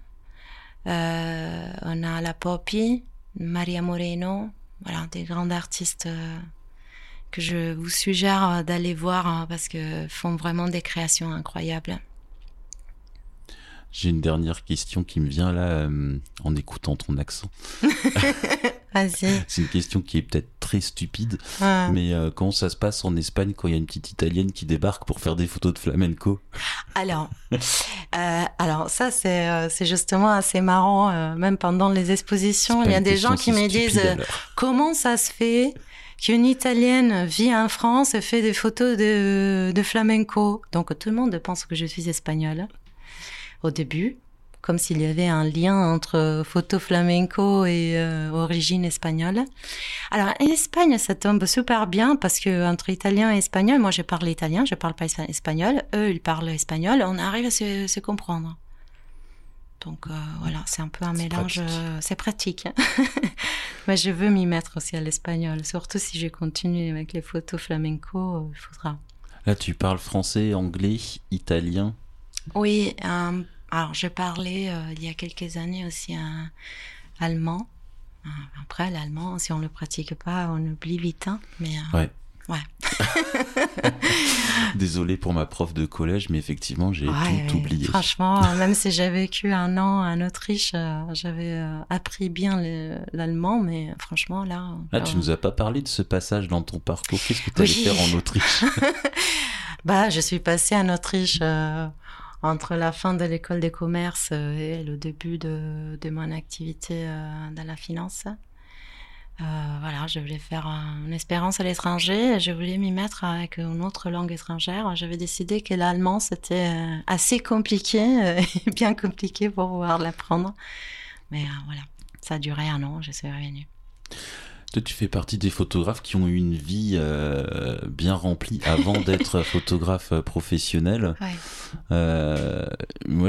on a la Poppy, Maria Moreno, voilà, des grands artistes que je vous suggère euh, d'aller voir hein, parce que font vraiment des créations incroyables. J'ai une dernière question qui me vient là euh, en écoutant ton accent. Vas-y. C'est une question qui est peut-être très stupide, Ouais. mais euh, comment ça se passe en Espagne quand il y a une petite italienne qui débarque pour faire des photos de flamenco? Alors, euh, alors ça c'est c'est justement assez marrant. même pendant les expositions, il y a des gens qui me disent comment ça se fait qu'une italienne vit en France et fait des photos de, flamenco. Donc tout le monde pense que je suis espagnole au début, comme s'il y avait un lien entre photo flamenco et euh, origine espagnole. Alors en Espagne, ça tombe super bien parce que entre italien et espagnol, moi je parle italien, je parle pas espa- espagnol, eux ils parlent espagnol, on arrive à se comprendre. Donc euh, voilà, c'est un peu un C'est mélange, pratique. euh, c'est pratique. Mais je veux m'y mettre aussi à l'espagnol, surtout si je continue avec les photos flamenco, euh, il faudra. Là, tu parles français, anglais, italien. Oui, euh, alors j'ai parlé euh, il y a quelques années aussi un allemand. Euh, Après, l'allemand, si on le pratique pas, on oublie vite. hein, mais euh, Ouais. Ouais. Désolé pour ma prof de collège, mais effectivement, j'ai ouais, tout oublié. Franchement, même si j'ai vécu un an en Autriche, euh, j'avais euh, appris bien le- l'allemand, mais franchement, là. Là, tu euh, nous as pas parlé de ce passage dans ton parcours. Qu'est-ce que tu allais Oui. faire en Autriche Bah, je suis passée en Autriche euh, entre la fin de l'école des commerces et le début de, de mon activité euh, dans la finance. Euh, voilà, je voulais faire une expérience à l'étranger je voulais m'y mettre avec une autre langue étrangère. J'avais décidé que l'allemand, c'était euh, assez compliqué, euh, et bien compliqué pour pouvoir l'apprendre. Mais voilà, ça a duré un an, je suis revenue. Toi, tu fais partie des photographes qui ont eu une vie euh, bien remplie avant d'être photographe professionnel. Ouais. Euh,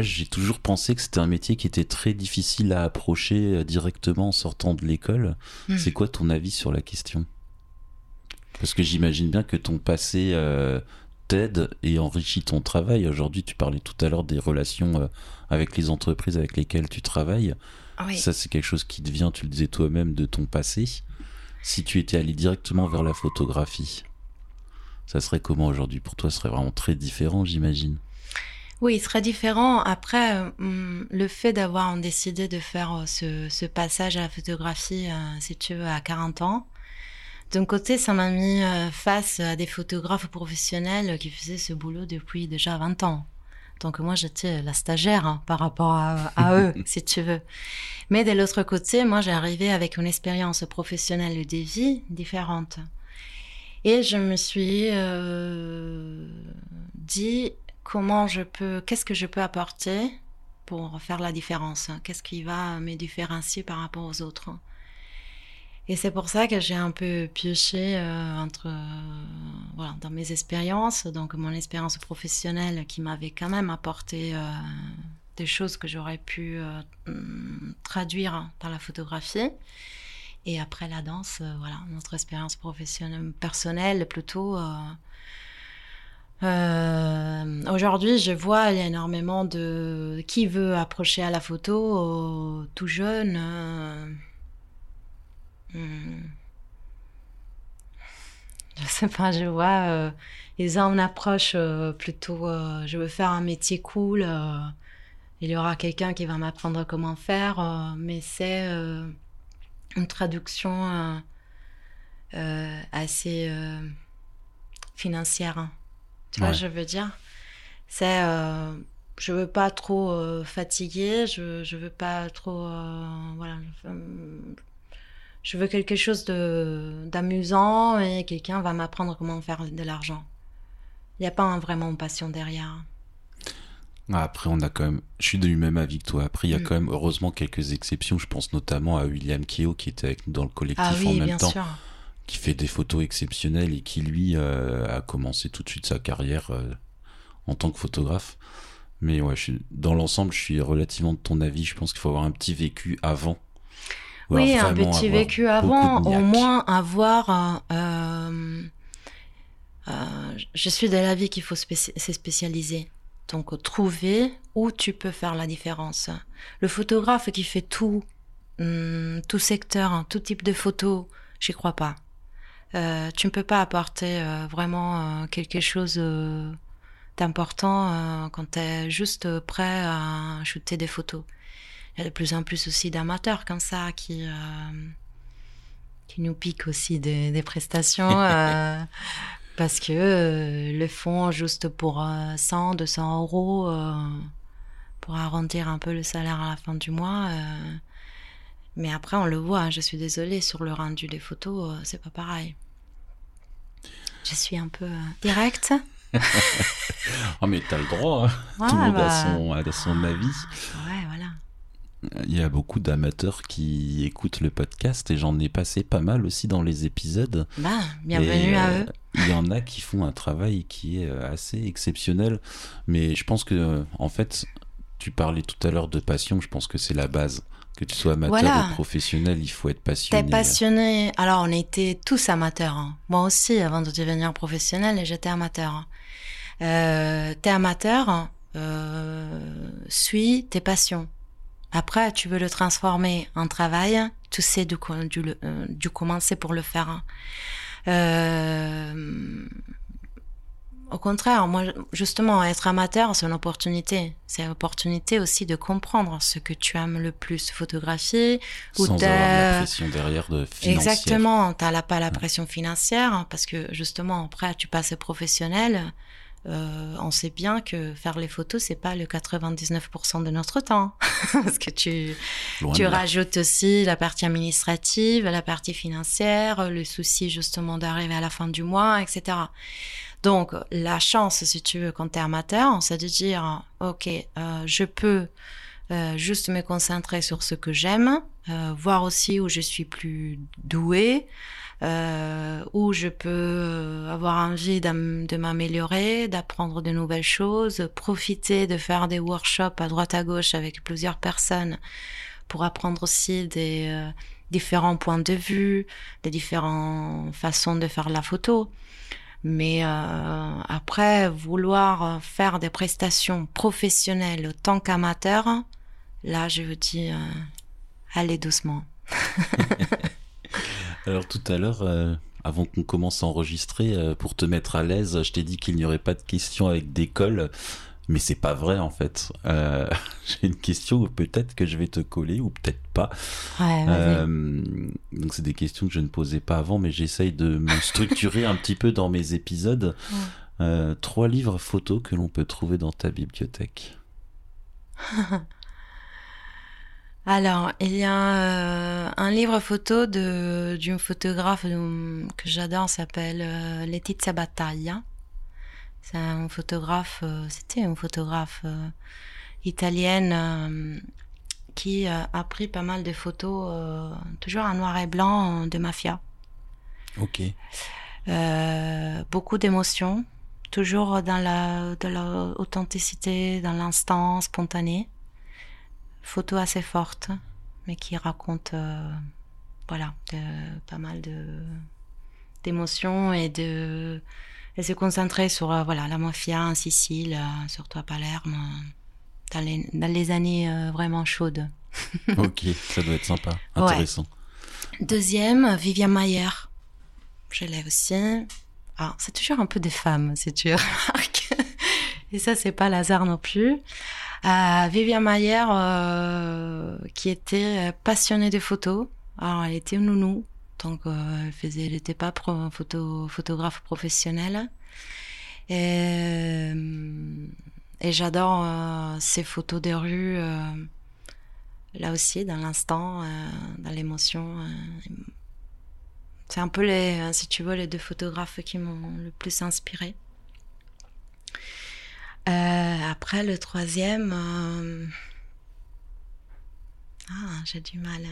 moi, j'ai toujours pensé que c'était un métier qui était très difficile à approcher euh, directement en sortant de l'école. Hmm. C'est quoi ton avis sur la question? Parce que j'imagine bien que ton passé euh, t'aide et enrichit ton travail. Aujourd'hui, tu parlais tout à l'heure des relations euh, avec les entreprises avec lesquelles tu travailles. Oui. Ça, c'est quelque chose qui devient, tu le disais toi-même, de ton passé. Si tu étais allé directement vers la photographie, ça serait comment aujourd'hui? Pour toi, ce serait vraiment très différent, j'imagine. Oui, très différent. Après, euh, le fait d'avoir décidé de faire euh, ce, ce passage à la photographie, euh, si tu veux, à 40 ans, d'un côté, ça m'a mis face à des photographes professionnels qui faisaient ce boulot depuis déjà 20 ans. Donc moi, j'étais la stagiaire hein, par rapport à, eux, si tu veux. Mais de l'autre côté, moi, j'ai arrivé avec une expérience professionnelle et des vies différentes. Et je me suis euh, dit comment je peux, qu'est-ce que je peux apporter pour faire la différence? Qu'est-ce qui va me différencier par rapport aux autres? Et c'est pour ça que j'ai un peu pioché euh, entre, euh, voilà, dans mes expériences, donc mon expérience professionnelle qui m'avait quand même apporté euh, des choses que j'aurais pu traduire dans la photographie. Et après la danse, voilà, notre expérience professionnelle, personnelle plutôt. Aujourd'hui, je vois il y a énormément de qui veut approcher à la photo, tout jeune Hmm. Je sais pas, je vois, euh, ils ont une approche euh, plutôt, euh, je veux faire un métier cool, il y aura quelqu'un qui va m'apprendre comment faire, mais c'est une traduction assez financière. Tu vois, je veux dire, c'est, je veux pas trop fatiguer, je, je veux pas trop, voilà, je veux quelque chose d'amusant et quelqu'un va m'apprendre comment faire de l'argent. Il n'y a pas vraiment une passion derrière. Ah, après, on a quand même. Je suis du même avis que toi. Après, il y a mm. quand même, heureusement, quelques exceptions. Je pense notamment à William Keo, qui était avec nous dans le collectif ah en même temps. Qui fait des photos exceptionnelles et qui, lui, euh, a commencé tout de suite sa carrière euh, en tant que photographe. Mais ouais, dans l'ensemble, je suis relativement de ton avis. Je pense qu'il faut avoir un petit vécu avant oui, un petit vécu avant, au moins avoir. Euh, je suis de l'avis qu'il faut se spécialiser. Donc, trouver où tu peux faire la différence. Le photographe qui fait tout, hum, tout secteur, hein, tout type de photo, j'y crois pas. Euh, tu ne peux pas apporter vraiment quelque chose d'important quand tu es juste prêt à shooter des photos il y a de plus en plus aussi d'amateurs comme ça qui, euh, qui nous piquent aussi des, prestations euh, parce que euh, le font juste pour 100, 200 euros pour arrondir un peu le salaire à la fin du mois. Mais après, on le voit, je suis désolée, sur le rendu des photos, c'est pas pareil. Je suis un peu directe. oh mais t'as le droit, hein. tout le monde a, bah. son, a son avis. Ouais, voilà. Il y a beaucoup d'amateurs qui écoutent le podcast et j'en ai passé pas mal aussi dans les épisodes. Bah, bienvenue à euh, eux. Il y en a qui font un travail qui est euh, assez exceptionnel, mais je pense que, euh, en fait, tu parlais tout à l'heure de passion, je pense que c'est la base. Que tu sois amateur ou professionnel, il faut être passionné. T'es passionné. Alors, on était tous amateurs. Hein. Moi aussi, avant de devenir professionnel, j'étais amateur. Hein. Euh, t'es amateur, suis tes passions. Après, tu veux le transformer en travail, tu sais du, du, euh, du commencer pour le faire. Hein. Euh, au contraire, moi, justement, être amateur, c'est une opportunité. C'est une opportunité aussi de comprendre ce que tu aimes le plus photographier. Sans avoir la pression derrière de financière. Exactement, tu n'as pas la pression financière hein, parce que justement, après, tu passes professionnel. Euh, on sait bien que faire les photos, c'est pas le 99% de notre temps. Parce que tu, tu rajoutes aussi la partie administrative, la partie financière, le souci justement d'arriver à la fin du mois, etc. Donc, la chance, si tu veux, quand tu es amateur, c'est de dire, OK, euh, je peux euh, juste me concentrer sur ce que j'aime, voir aussi où je suis plus douée, euh, où je peux euh, avoir envie de m'améliorer, d'apprendre de nouvelles choses, profiter de faire des workshops à droite à gauche avec plusieurs personnes pour apprendre aussi des euh, différents points de vue, des différentes façons de faire la photo. Mais euh, après, vouloir faire des prestations professionnelles en tant qu'amateur, là, je vous dis, euh, allez doucement. Alors tout à l'heure, euh, avant qu'on commence à enregistrer, euh, pour te mettre à l'aise, je t'ai dit qu'il n'y aurait pas de questions avec d'école. Mais c'est pas vrai en fait. Euh, J'ai une question peut-être que je vais te coller ou peut-être pas. Ouais. Euh, donc c'est des questions que je ne posais pas avant, mais j'essaye de me structurer un petit peu dans mes épisodes. Ouais. Euh, trois livres photos que l'on peut trouver dans ta bibliothèque. Alors, il y a un livre photo de d'une photographe que j'adore, s'appelle Letizia Battaglia. C'est un photographe, euh, c'était une photographe euh, italienne euh, qui a pris pas mal de photos, toujours en noir et blanc, de mafia. Ok. Euh, beaucoup d'émotions, toujours dans la, de l'authenticité, dans l'instant spontané. Photo assez forte, mais qui raconte, euh, voilà, de- pas mal de d'émotions et de et se concentrer sur euh, voilà la mafia en Sicile, euh, surtout à Palerme, euh, dans les, dans les années vraiment chaudes. ok, ça doit être sympa, Ouais. intéressant. Deuxième, Vivian Mayer. Je l'ai aussi. Ah, c'est toujours un peu des femmes, si tu remarques. Et ça, c'est pas hasard non plus. Euh, Vivian Mayer, euh, qui était passionnée de photos. Alors, elle était nounou. Donc, elle faisait, elle n'était pas photo, photographe professionnelle. Et, euh, j'adore euh, ces photos de rue. euh, là aussi, dans l'instant, dans l'émotion. c'est un peu les, si tu veux, les deux photographes qui m'ont le plus inspiré. Après, le troisième, ah, j'ai du mal.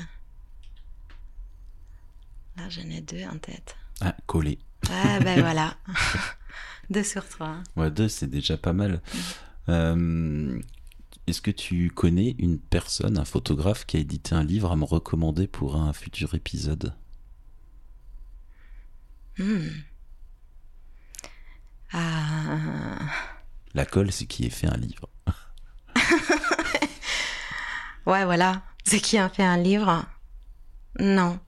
Là, j'en ai deux en tête. Ah, collé. Ouais, ben voilà. deux sur trois. Ouais, deux, c'est déjà pas mal. Euh, Est-ce que tu connais une personne, un photographe qui a édité un livre à me recommander pour un futur épisode? Hmm. Ah, La colle, c'est qui ait fait un livre. ouais, voilà. C'est qui a fait un livre? Non.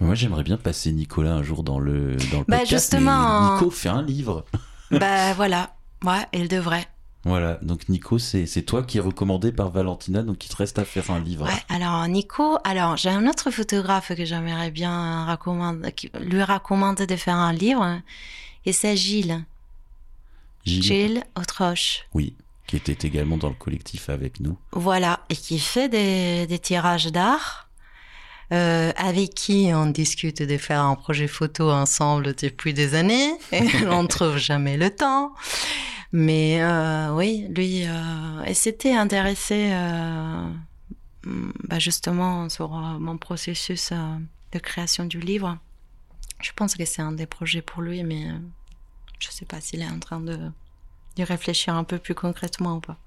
Moi, j'aimerais bien passer Nicolas un jour dans le, dans le Bah, podcast. justement, mais Nico fait un livre. bah voilà. Ouais, il devrait. Voilà, donc Nico, c'est c'est toi qui est recommandé par Valentina, donc il te reste à faire un livre. Ouais, alors Nico, alors j'ai un autre photographe que j'aimerais bien recommander, lui recommander de faire un livre, et c'est Gilles, Gilles, Gilles Autroche. oui, qui était également dans le collectif avec nous. Voilà, et qui fait des, des tirages d'art, euh, avec qui on discute de faire un projet photo ensemble depuis des années, et on ne trouve jamais le temps. Mais euh, oui, lui, euh, et s'était intéressé mm, bah justement sur mon processus de création du livre. Je pense que c'est un des projets pour lui, mais je sais pas s'il est en train de, de réfléchir un peu plus concrètement ou pas.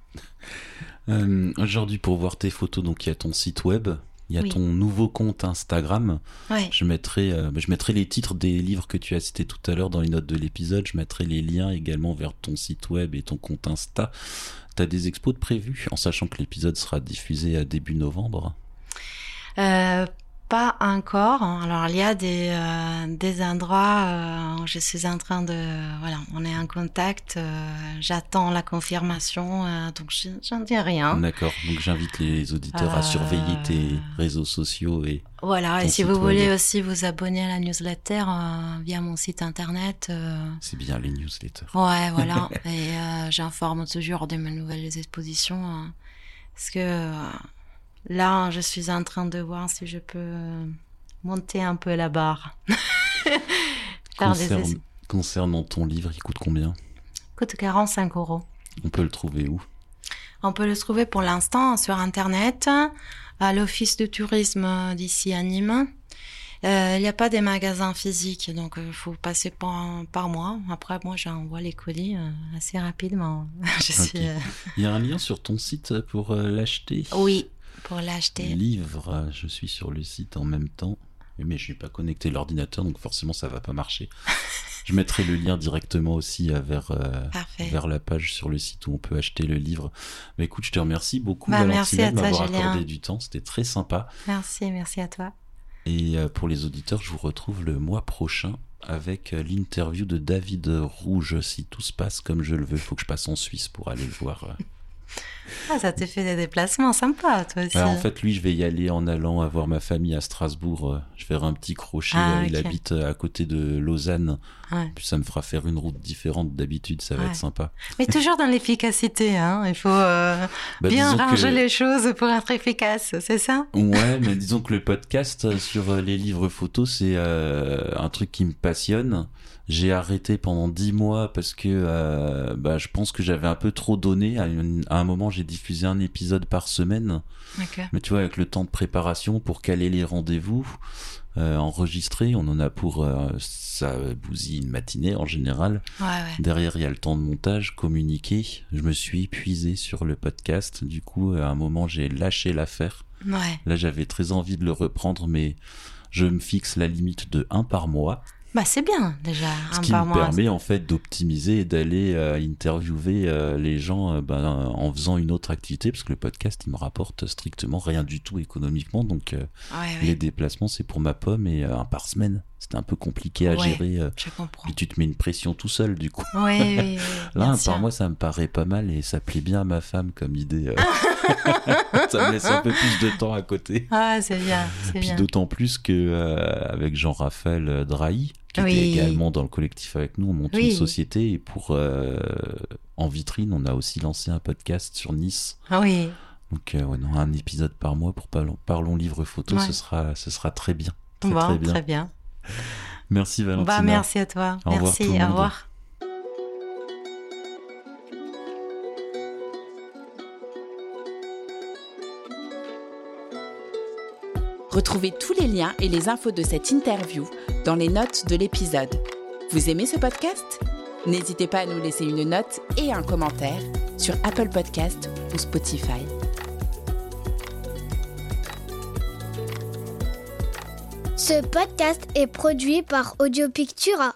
Euh, Aujourd'hui, pour voir tes photos, donc il y a ton site web, il y a Oui. ton nouveau compte Instagram. Ouais. Je mettrai, euh, je mettrai les titres des livres que tu as cités tout à l'heure dans les notes de l'épisode. Je mettrai les liens également vers ton site web et ton compte Insta. T'as des expos de prévus, en sachant que l'épisode sera diffusé à début novembre? Euh, pas encore. Alors il y a des euh, des endroits euh, où je suis en train de voilà, on est en contact. euh, J'attends la confirmation, donc je- j'en dis rien. D'accord. Donc j'invite les auditeurs à surveiller tes réseaux sociaux et Voilà. Et si vous web. voulez aussi vous abonner à la newsletter via mon site internet. c'est bien les newsletters. Ouais, voilà. Et j'informe toujours de mes nouvelles expositions. hein. parce que là, je suis en train de voir si je peux euh, monter un peu la barre. Concernant ton livre, il coûte combien? Coûte 45 euros. On peut le trouver où? On peut le trouver pour l'instant sur Internet, à l'office de tourisme d'ici à Nîmes. Euh, Il n'y a pas des magasins physiques, donc il faut passer par, par moi. Après, moi, j'envoie les colis euh, assez rapidement. Je Ok. suis, euh, Il y a un lien sur ton site pour euh, l'acheter? Oui, pour l'acheter. Livre, je suis sur le site en même temps. Mais je n'ai pas connecté l'ordinateur, donc forcément ça va pas marcher. Je mettrai le lien directement aussi euh, vers, euh, vers la page sur le site où on peut acheter le livre. Mais écoute, je te remercie beaucoup, Bah, Valentina, de m'avoir accordé du temps. C'était très sympa. Merci, merci à toi. Et euh, pour les auditeurs, je vous retrouve le mois prochain avec l'interview de David Rouge. Si tout se passe comme je le veux, il faut que je passe en Suisse pour aller le voir. Ah, ça te fait des déplacements sympas, toi aussi. Ouais, en fait, lui, je vais y aller en allant voir ma famille à Strasbourg. euh, Je vais faire un petit crochet. Ah, euh, Il habite euh, à côté de Lausanne. Ouais. Puis ça me fera faire une route différente d'habitude. Ça va Ouais. être sympa. Mais toujours dans l'efficacité, hein. Il faut euh, Bah, bien que- ranger les choses pour être efficace, c'est ça? Ouais, mais disons que le podcast sur les livres photos, c'est euh, un truc qui me passionne. J'ai arrêté pendant dix mois parce que euh, bah, je pense que j'avais un peu trop donné. À, une- à un moment, j'ai diffusé un épisode par semaine. Ok. Mais tu vois, avec le temps de préparation pour caler les rendez-vous, euh, enregistrer, on en a pour euh, ça bousille une matinée en général. Ouais, ouais. Derrière, il y a le temps de montage, communiquer. Je me suis épuisé sur le podcast. Du coup, à un moment, j'ai lâché l'affaire. Ouais. Là, j'avais très envie de le reprendre, mais je me fixe la limite de un par mois, Bah, c'est bien, déjà. ce un qui me permet en fait d'optimiser et d'aller euh, interviewer euh, les gens euh, ben, en faisant une autre activité, parce que le podcast, il me rapporte strictement rien du tout économiquement, donc Ouais, les ouais. déplacements, c'est pour ma pomme et un par semaine. C'était un peu compliqué à Ouais. gérer. Je comprends. puis tu te mets une pression tout seul, du coup. Oui, oui, oui. Là, par mois, ça me paraît pas mal et ça plaît bien à ma femme comme idée. ça me laisse un peu plus de temps à côté. Ah, c'est bien, Puis d'autant plus que euh, avec Jean-Raphaël Drahi, qui Oui. était également dans le collectif avec nous, on monte Oui. une société et pour euh, en vitrine, on a aussi lancé un podcast sur Nice. Ah oui, Donc euh, ouais, non, un épisode par mois pour Parlons, Parlons livre photo, Ouais. ce sera ce sera très bien. Très, bon, très bien. très bien. Merci Valentina. Bah, merci à toi. Au revoir merci, tout au revoir. Retrouvez tous les liens et les infos de cette interview dans les notes de l'épisode. Vous aimez ce podcast? N'hésitez pas à nous laisser une note et un commentaire sur Apple Podcast ou Spotify. Ce podcast est produit par Audio Pictura.